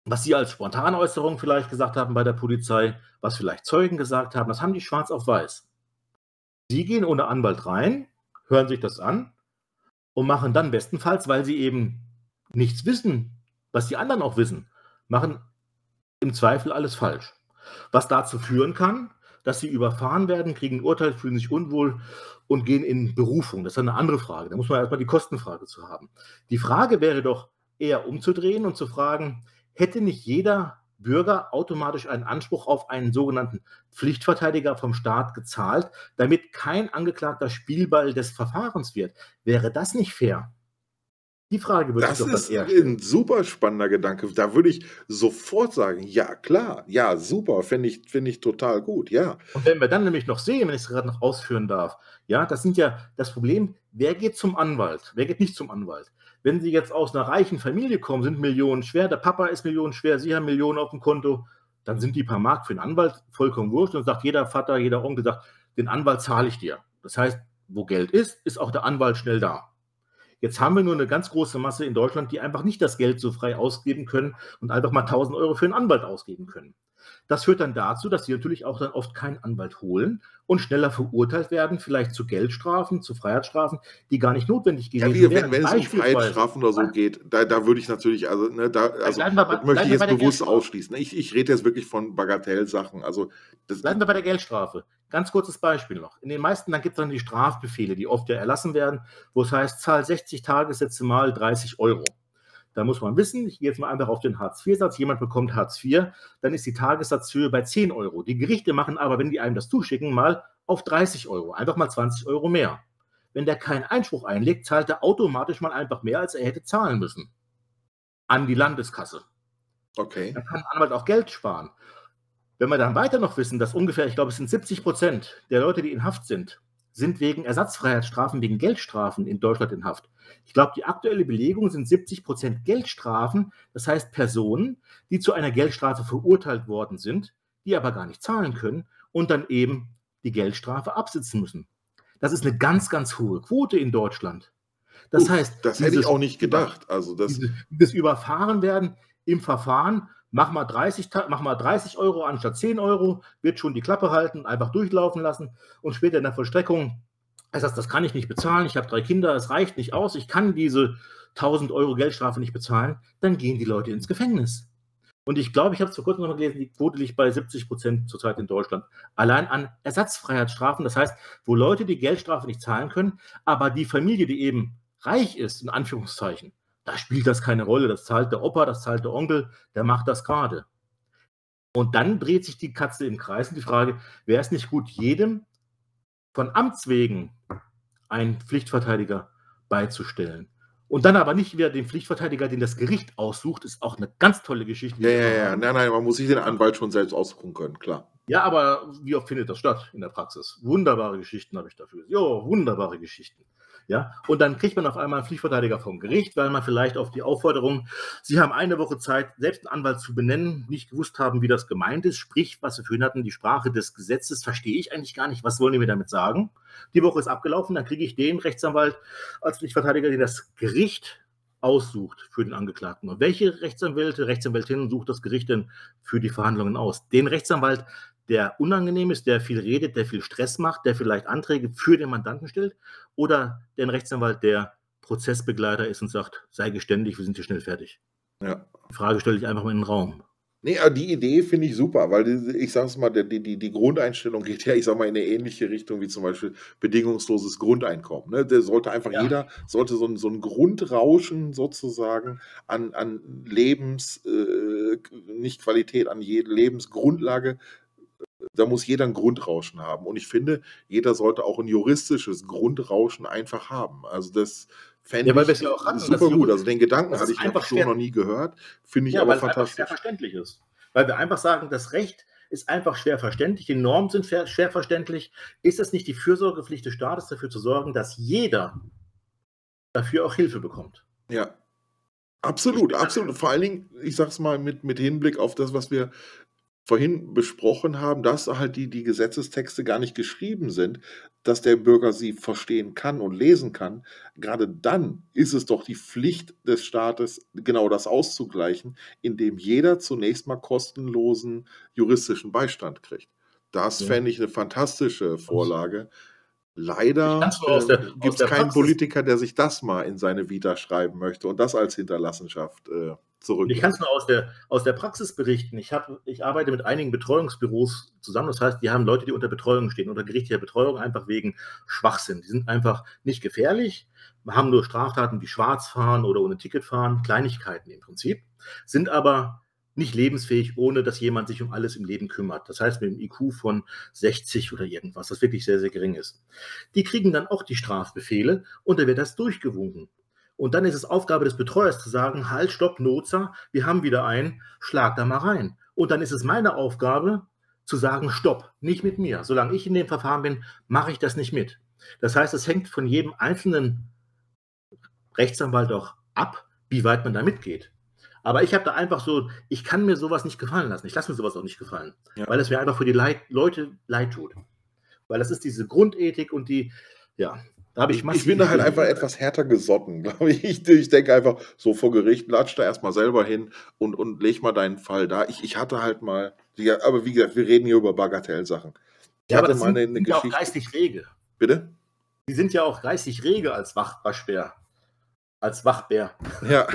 was sie als Spontanäußerung vielleicht gesagt haben bei der Polizei, was vielleicht Zeugen gesagt haben, das haben die schwarz auf weiß. Sie gehen ohne Anwalt rein, hören sich das an und machen dann bestenfalls, weil sie eben nichts wissen, was die anderen auch wissen, machen im Zweifel alles falsch. Was dazu führen kann, dass sie überfahren werden, kriegen ein Urteil, fühlen sich unwohl und gehen in Berufung. Das ist eine andere Frage. Da muss man erstmal die Kostenfrage zu haben. Die Frage wäre doch eher umzudrehen und zu fragen, hätte nicht jeder Bürger automatisch einen Anspruch auf einen sogenannten Pflichtverteidiger vom Staat gezahlt, damit kein Angeklagter Spielball des Verfahrens wird? Wäre das nicht fair? Die Frage würde Das ich doch ist eher stellen. ein super spannender Gedanke. Da würde ich sofort sagen, ja klar, ja super, finde ich, finde ich total gut, ja. Und wenn wir dann nämlich noch sehen, wenn ich es gerade noch ausführen darf, ja, das sind ja das Problem, wer geht zum Anwalt, wer geht nicht zum Anwalt? Wenn Sie jetzt aus einer reichen Familie kommen, sind Millionen schwer, der Papa ist Millionen schwer, Sie haben Millionen auf dem Konto, dann sind die paar Mark für den Anwalt vollkommen wurscht und sagt jeder Vater, jeder Onkel sagt, den Anwalt zahle ich dir. Das heißt, wo Geld ist, ist auch der Anwalt schnell da. Jetzt haben wir nur eine ganz große Masse in Deutschland, die einfach nicht das Geld so frei ausgeben können und einfach mal 1000 Euro für einen Anwalt ausgeben können. Das führt dann dazu, dass sie natürlich auch dann oft keinen Anwalt holen und schneller verurteilt werden, vielleicht zu Geldstrafen, zu Freiheitsstrafen, die gar nicht notwendig Ja, gewesen wie, wären. wenn, wenn es um Freiheitsstrafen oder so geht, da, da würde ich natürlich, also, ne, da, also bei- das möchte ich jetzt bewusst ausschließen. Ich, ich rede jetzt wirklich von Bagatellsachen. Also, das, Bleiben wir bei der Geldstrafe. Ganz kurzes Beispiel noch. In den meisten, dann gibt es dann die Strafbefehle, die oft ja erlassen werden, wo es heißt, zahl 60 Tagessätze mal 30 Euro. Da muss man wissen, ich gehe jetzt mal einfach auf den Hartz-IV-Satz, jemand bekommt Hartz IV, dann ist die Tagessatzhöhe bei 10 Euro. Die Gerichte machen aber, wenn die einem das zuschicken, mal auf 30 Euro, einfach mal 20 Euro mehr. Wenn der keinen Einspruch einlegt, zahlt er automatisch mal einfach mehr, als er hätte zahlen müssen. An die Landeskasse. okay. Da kann ein Anwalt auch Geld sparen. Wenn wir dann weiter noch wissen, dass ungefähr, ich glaube, es sind 70 Prozent der Leute, die in Haft sind, sind wegen Ersatzfreiheitsstrafen, wegen Geldstrafen in Deutschland in Haft. Ich glaube, die aktuelle Belegung sind 70 Prozent Geldstrafen, das heißt Personen, die zu einer Geldstrafe verurteilt worden sind, die aber gar nicht zahlen können und dann eben die Geldstrafe absitzen müssen. Das ist eine ganz, ganz hohe Quote in Deutschland. Das Uff, heißt, das hätte ich dieses- auch nicht gedacht. Also, das, diese, dieses Überfahrenwerden im Verfahren, mach mal, 30, Ta- mach mal 30 Euro anstatt 10 Euro, wird schon die Klappe halten, einfach durchlaufen lassen und später in der Vollstreckung, das heißt, das kann ich nicht bezahlen, ich habe drei Kinder, es reicht nicht aus, ich kann diese 1000 Euro Geldstrafe nicht bezahlen, dann gehen die Leute ins Gefängnis. Und ich glaube, ich habe es vor kurzem noch mal gelesen, die Quote liegt bei 70 Prozent zurzeit in Deutschland. Allein an Ersatzfreiheitsstrafen, das heißt, wo Leute die Geldstrafe nicht zahlen können, aber die Familie, die eben reich ist, in Anführungszeichen, da spielt das keine Rolle. Das zahlt der Opa, das zahlt der Onkel, der macht das gerade. Und dann dreht sich die Katze im Kreis und die Frage, wäre es nicht gut, jedem von Amts wegen einen Pflichtverteidiger beizustellen? Und dann aber nicht wieder den Pflichtverteidiger, den das Gericht aussucht, ist auch eine ganz tolle Geschichte. ja, ja, ja. Nein, nein, man muss sich den Anwalt schon selbst aussuchen können, klar. Ja, aber wie oft findet das statt in der Praxis? Wunderbare Geschichten habe ich dafür. Jo, wunderbare Geschichten. Ja, und dann kriegt man auf einmal einen Pflichtverteidiger vom Gericht, weil man vielleicht auf die Aufforderung, Sie haben eine Woche Zeit, selbst einen Anwalt zu benennen, nicht gewusst haben, wie das gemeint ist. Sprich, was Sie vorhin hatten, die Sprache des Gesetzes verstehe ich eigentlich gar nicht. Was wollen die mir damit sagen? Die Woche ist abgelaufen, dann kriege ich den Rechtsanwalt als Pflichtverteidiger, den das Gericht aussucht für den Angeklagten. Und welche Rechtsanwälte, Rechtsanwältinnen sucht das Gericht denn für die Verhandlungen aus? Den Rechtsanwalt, der unangenehm ist, der viel redet, der viel Stress macht, der vielleicht Anträge für den Mandanten stellt, oder den Rechtsanwalt, der Prozessbegleiter ist und sagt, sei geständig, wir sind hier schnell fertig. Ja. Die Frage stelle ich einfach mal in den Raum. Nee, aber die Idee finde ich super, weil ich sag's mal, der- die, die, die Grundeinstellung geht ja, ich sag mal, in eine ähnliche Richtung wie zum Beispiel bedingungsloses Grundeinkommen. Ne? Der sollte einfach Ja. jeder, sollte so ein, so ein Grundrauschen sozusagen an, an Lebens, äh, nicht Qualität, an jede Lebensgrundlage Da muss jeder ein Grundrauschen haben. Und ich finde, jeder sollte auch ein juristisches Grundrauschen einfach haben. Also das fände Ja, weil ich ja auch hatten, super gut. Also den Gedanken hatte ich einfach noch so noch nie gehört. Finde ich Ja, aber einfach schwer fantastisch. verständlich ist. Weil wir einfach sagen, das Recht ist einfach schwer verständlich, die Normen sind schwer, verständlich. Ist es nicht die Fürsorgepflicht des Staates, dafür zu sorgen, dass jeder dafür auch Hilfe bekommt? Ja. Absolut, absolut. Vor allen Dingen, ich sag's mal, mit, mit Hinblick auf das, was wir vorhin besprochen haben, dass halt die, die Gesetzestexte gar nicht geschrieben sind, dass der Bürger sie verstehen kann und lesen kann. Gerade dann ist es doch die Pflicht des Staates, genau das auszugleichen, indem jeder zunächst mal kostenlosen juristischen Beistand kriegt. Das Ja. fände ich eine fantastische Vorlage. Leider aus gibt es keinen Praxis- Politiker, der sich das mal in seine Vita schreiben möchte und das als Hinterlassenschaft äh, zurück. Ich kann es nur aus der, aus der Praxis berichten. Ich, hab, ich arbeite mit einigen Betreuungsbüros zusammen. Das heißt, die haben Leute, die unter Betreuung stehen, unter gerichtlicher Betreuung, einfach wegen Schwachsinn. Die sind einfach nicht gefährlich, haben nur Straftaten wie Schwarzfahren oder ohne Ticket fahren, Kleinigkeiten im Prinzip, sind aber nicht lebensfähig, ohne dass jemand sich um alles im Leben kümmert. Das heißt, mit einem IQ von 60 oder irgendwas, das wirklich sehr, sehr gering ist. Die kriegen dann auch die Strafbefehle und da wird das durchgewunken. Und dann ist es Aufgabe des Betreuers zu sagen, halt, stopp, Notzer, wir haben wieder einen, schlag da mal rein. Und dann ist es meine Aufgabe zu sagen, stopp, nicht mit mir. Solange ich in dem Verfahren bin, mache ich das nicht mit. Das heißt, es hängt von jedem einzelnen Rechtsanwalt auch ab, wie weit man da mitgeht. Aber ich habe da einfach so, ich kann mir sowas nicht gefallen lassen. Ich lasse mir sowas auch nicht gefallen, Ja. weil es mir einfach für die Leid, Leute leid tut. Weil das ist diese Grundethik und die, ja, da habe ich Ich bin da halt einfach etwas härter gesotten, *laughs* glaube ich. Ich, ich denke einfach, so vor Gericht, latsch da erstmal selber hin und, und leg mal deinen Fall da. Ich, ich hatte halt mal, aber wie gesagt, wir reden hier über Bagatellsachen. Ich Ja, aber hatte das mal eine, eine sind ja auch Geschichte. geistig rege. Bitte? Die sind ja auch geistig rege als Wach Waschbär. Als Wachbär. Ja.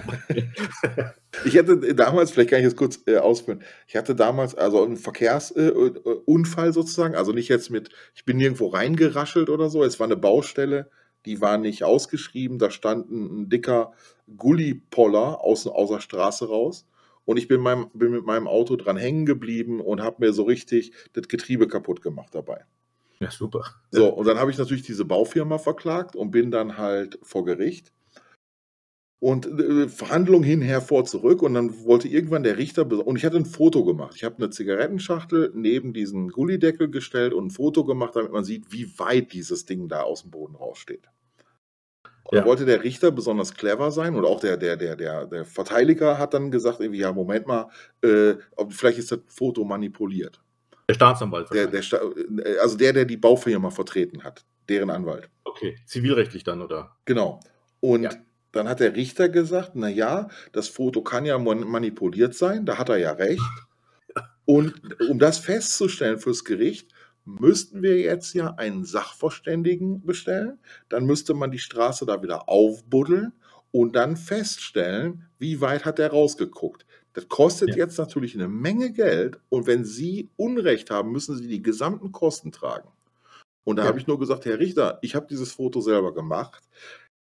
*laughs* ich hatte damals, vielleicht kann ich das kurz äh, ausführen, ich hatte damals also einen Verkehrsunfall äh, Unfall sozusagen, also nicht jetzt mit, ich bin nirgendwo reingeraschelt oder so, es war eine Baustelle, die war nicht ausgeschrieben, da stand ein, ein dicker Gullipoller aus, aus der Straße raus und ich bin, meinem, bin mit meinem Auto dran hängen geblieben und habe mir so richtig das Getriebe kaputt gemacht dabei. Ja, super. So, und dann habe ich natürlich diese Baufirma verklagt und bin dann halt vor Gericht. Und äh, Verhandlung hinher, vor, zurück. Und dann wollte irgendwann der Richter, und ich hatte ein Foto gemacht. Ich habe eine Zigarettenschachtel neben diesen Gullideckel gestellt und ein Foto gemacht, damit man sieht, wie weit dieses Ding da aus dem Boden raussteht. Und Ja. dann wollte der Richter besonders clever sein und auch der, der, der, der, der Verteidiger hat dann gesagt, irgendwie, ja, Moment mal, äh, vielleicht ist das Foto manipuliert. Der Staatsanwalt. Der, der, Sta- äh, also der, der die Baufirma vertreten hat, deren Anwalt. okay, zivilrechtlich dann, oder? Genau. Und Ja. Dann hat der Richter gesagt, na ja, das Foto kann ja man- manipuliert sein, da hat er ja recht. Und um das festzustellen fürs Gericht, müssten wir jetzt ja einen Sachverständigen bestellen, dann müsste man die Straße da wieder aufbuddeln und dann feststellen, wie weit hat er rausgeguckt. Das kostet Ja. jetzt natürlich eine Menge Geld und wenn Sie Unrecht haben, müssen Sie die gesamten Kosten tragen. Und da Ja. habe ich nur gesagt, Herr Richter, ich habe dieses Foto selber gemacht.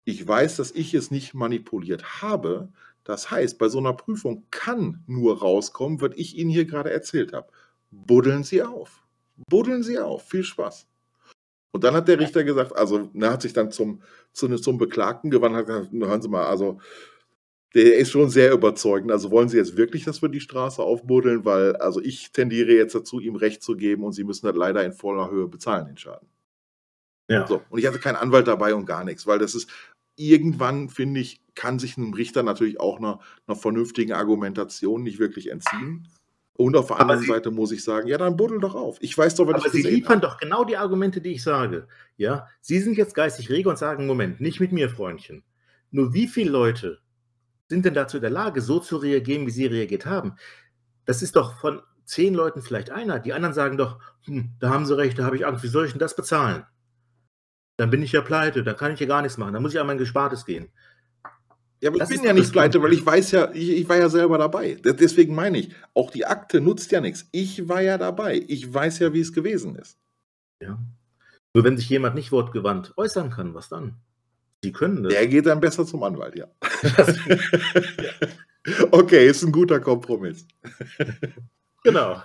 Ich weiß, dass ich es nicht manipuliert habe. Das heißt, bei so einer Prüfung kann nur rauskommen, was ich Ihnen hier gerade erzählt habe. Buddeln Sie auf. Buddeln Sie auf. Viel Spaß. Und dann hat der Richter gesagt, also er hat sich dann zum, zu, zum Beklagten gewandt, hat gesagt, "Na, hören Sie mal, also der ist schon sehr überzeugend. Also wollen Sie jetzt wirklich, dass wir die Straße aufbuddeln? Weil, also ich tendiere jetzt dazu, ihm Recht zu geben und Sie müssen das leider in voller Höhe bezahlen, den Schaden. Ja. So, und ich hatte keinen Anwalt dabei und gar nichts, weil das ist irgendwann, finde ich, kann sich einem Richter natürlich auch einer, einer vernünftigen Argumentation nicht wirklich entziehen. Und auf der Aber anderen Sie- Seite muss ich sagen, ja, dann buddel doch auf. Ich weiß doch, was Aber ich Sie liefern habe. doch genau die Argumente, die ich sage. Ja, Sie sind jetzt geistig rege und sagen, Moment, nicht mit mir, Freundchen. Nur wie viele Leute sind denn dazu in der Lage, so zu reagieren, wie Sie reagiert haben? Das ist doch von zehn Leuten vielleicht einer. Die anderen sagen doch, hm, da haben Sie recht, da habe ich Angst, wie soll ich denn das bezahlen? Dann bin ich ja pleite, dann kann ich ja gar nichts machen, dann muss ich an mein Gespartes gehen. Ja, aber ich Das bin ist ja nicht pleite, weil ich weiß ja, ich, ich war ja selber dabei. De- Deswegen meine ich, auch die Akte nutzt ja nichts. Ich war ja dabei. Ich weiß ja, wie es gewesen ist. Ja. Nur wenn sich jemand nicht wortgewandt äußern kann, was dann? Sie können das. Der geht dann besser zum Anwalt, ja. *laughs* *laughs* okay, ist ein guter Kompromiss. Genau.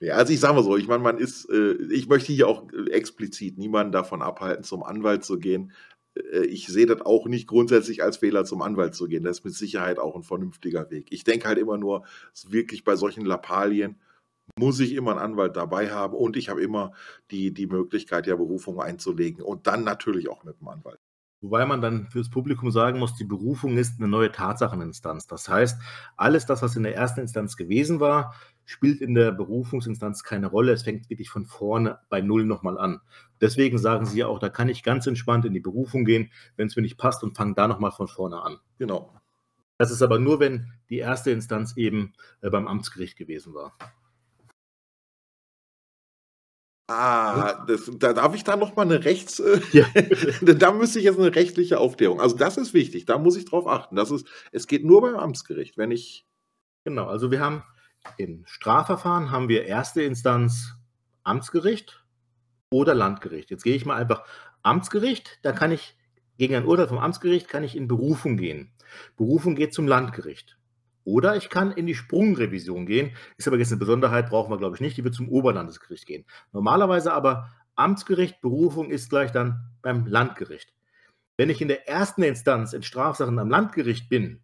Ja, also ich sage mal so, ich meine, man ist, äh, ich möchte hier auch äh, explizit niemanden davon abhalten, zum Anwalt zu gehen. Äh, ich sehe das auch nicht grundsätzlich als Fehler, zum Anwalt zu gehen. Das ist mit Sicherheit auch ein vernünftiger Weg. Ich denke halt immer nur, wirklich bei solchen Lappalien muss ich immer einen Anwalt dabei haben und ich habe immer die, die Möglichkeit, ja Berufung einzulegen und dann natürlich auch mit dem Anwalt. Wobei man dann fürs Publikum sagen muss, die Berufung ist eine neue Tatsacheninstanz. Das heißt, alles das, was in der ersten Instanz gewesen war, spielt in der Berufungsinstanz keine Rolle. Es fängt wirklich von vorne bei Null nochmal an. Deswegen sagen Sie ja auch, da kann ich ganz entspannt in die Berufung gehen, wenn es mir nicht passt und fange da nochmal von vorne an. Genau. Das ist aber nur, wenn die erste Instanz eben äh, beim Amtsgericht gewesen war. Ah, das, da darf ich da noch mal eine Rechts, äh, *laughs* ja. *laughs* da müsste ich jetzt eine rechtliche Aufklärung. Also das ist wichtig, da muss ich drauf achten. Das ist, es geht nur beim Amtsgericht, wenn ich. Genau, also wir haben im Strafverfahren haben wir erste Instanz Amtsgericht oder Landgericht. Jetzt gehe ich mal einfach Amtsgericht, da kann ich gegen ein Urteil vom Amtsgericht kann ich in Berufung gehen. Berufung geht zum Landgericht. Oder ich kann in die Sprungrevision gehen. Ist aber jetzt eine Besonderheit, brauchen wir, glaube ich, nicht. Die wird zum Oberlandesgericht gehen. Normalerweise aber Amtsgericht, Berufung ist gleich dann beim Landgericht. Wenn ich in der ersten Instanz in Strafsachen am Landgericht bin,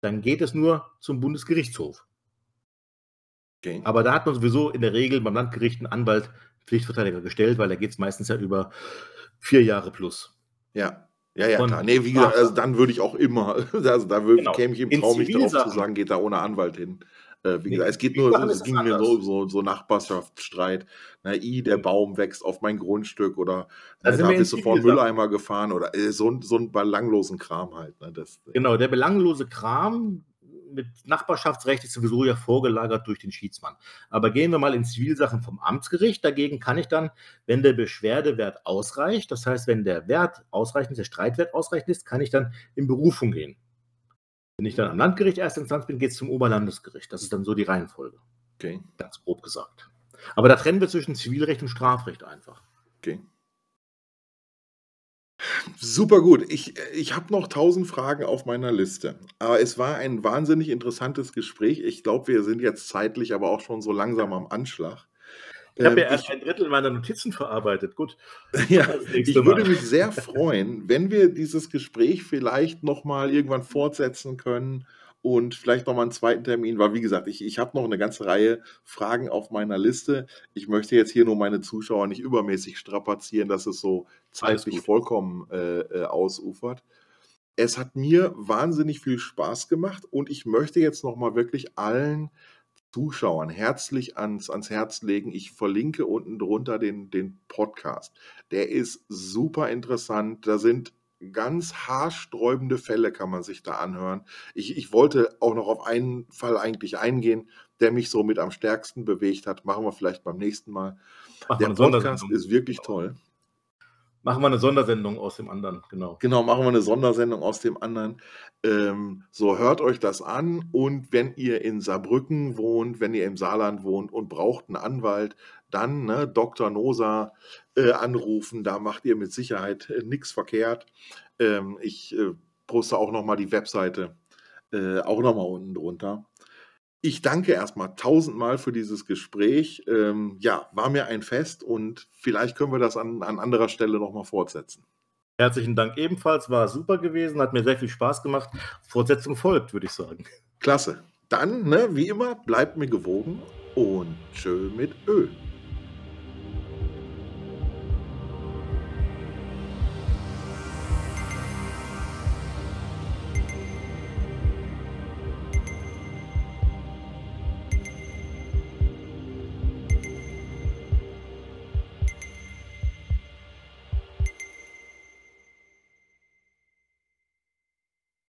dann geht es nur zum Bundesgerichtshof. Okay. Aber da hat man sowieso in der Regel beim Landgericht einen Anwalt, Pflichtverteidiger gestellt, weil da geht es meistens ja über vier Jahre plus. Ja. Ja, ja, klar. Nee, wie gesagt, also dann würde ich auch immer, *laughs* also da würde, genau. käme ich im Traum nicht drauf zu sagen, geht da ohne Anwalt hin. Äh, wie nee, gesagt, es geht nur, es ging mir so, so, so Nachbarschaftsstreit. Na, i, der Baum wächst auf mein Grundstück oder da, da bist du vor den Mülleimer gefahren oder äh, so, so einen belanglosen Kram halt. Ne, das, genau, der belanglose Kram, mit Nachbarschaftsrecht ist sowieso ja vorgelagert durch den Schiedsmann. Aber gehen wir mal in Zivilsachen vom Amtsgericht. Dagegen kann ich dann, wenn der Beschwerdewert ausreicht, das heißt, wenn der Wert ausreichend ist, der Streitwert ausreichend ist, kann ich dann in Berufung gehen. Wenn ich dann am Landgericht erste Instanz bin, geht es zum Oberlandesgericht. Das ist dann so die Reihenfolge. Okay. Ganz grob gesagt. Aber da trennen wir zwischen Zivilrecht und Strafrecht einfach. Okay. Super gut. Ich, ich habe noch tausend Fragen auf meiner Liste. Aber es war ein wahnsinnig interessantes Gespräch. Ich glaube, wir sind jetzt zeitlich aber auch schon so langsam am Anschlag. Ich habe ja ähm, erst ein Drittel meiner Notizen verarbeitet. Gut. *laughs* Ja, ich würde mich sehr freuen, wenn wir dieses Gespräch vielleicht nochmal irgendwann fortsetzen können und vielleicht nochmal einen zweiten Termin, weil wie gesagt, ich, ich habe noch eine ganze Reihe Fragen auf meiner Liste. Ich möchte jetzt hier nur meine Zuschauer nicht übermäßig strapazieren, dass es so zeitlich vollkommen äh, äh, ausufert. Es hat mir wahnsinnig viel Spaß gemacht und ich möchte jetzt nochmal wirklich allen Zuschauern herzlich ans, ans Herz legen. Ich verlinke unten drunter den, den Podcast. Der ist super interessant. Da sind ganz haarsträubende Fälle kann man sich da anhören. Ich, ich wollte auch noch auf einen Fall eigentlich eingehen, der mich so mit am stärksten bewegt hat. Machen wir vielleicht beim nächsten Mal. Machen der Podcast ist wirklich toll. Machen wir eine Sondersendung aus dem anderen, genau. Genau, machen wir eine Sondersendung aus dem anderen. Ähm, so, hört euch das an und wenn ihr in Saarbrücken wohnt, wenn ihr im Saarland wohnt und braucht einen Anwalt, dann ne, Dr. Nosa äh, anrufen, da macht ihr mit Sicherheit äh, nichts verkehrt. Ähm, ich äh, poste auch nochmal die Webseite, äh, auch nochmal unten drunter. Ich danke erstmal tausendmal für dieses Gespräch. Ähm, ja, war mir ein Fest und vielleicht können wir das an, an anderer Stelle nochmal fortsetzen. Herzlichen Dank ebenfalls, war super gewesen, hat mir sehr viel Spaß gemacht. Fortsetzung folgt, würde ich sagen. Klasse. Dann, ne, wie immer, bleibt mir gewogen und tschö mit Öl.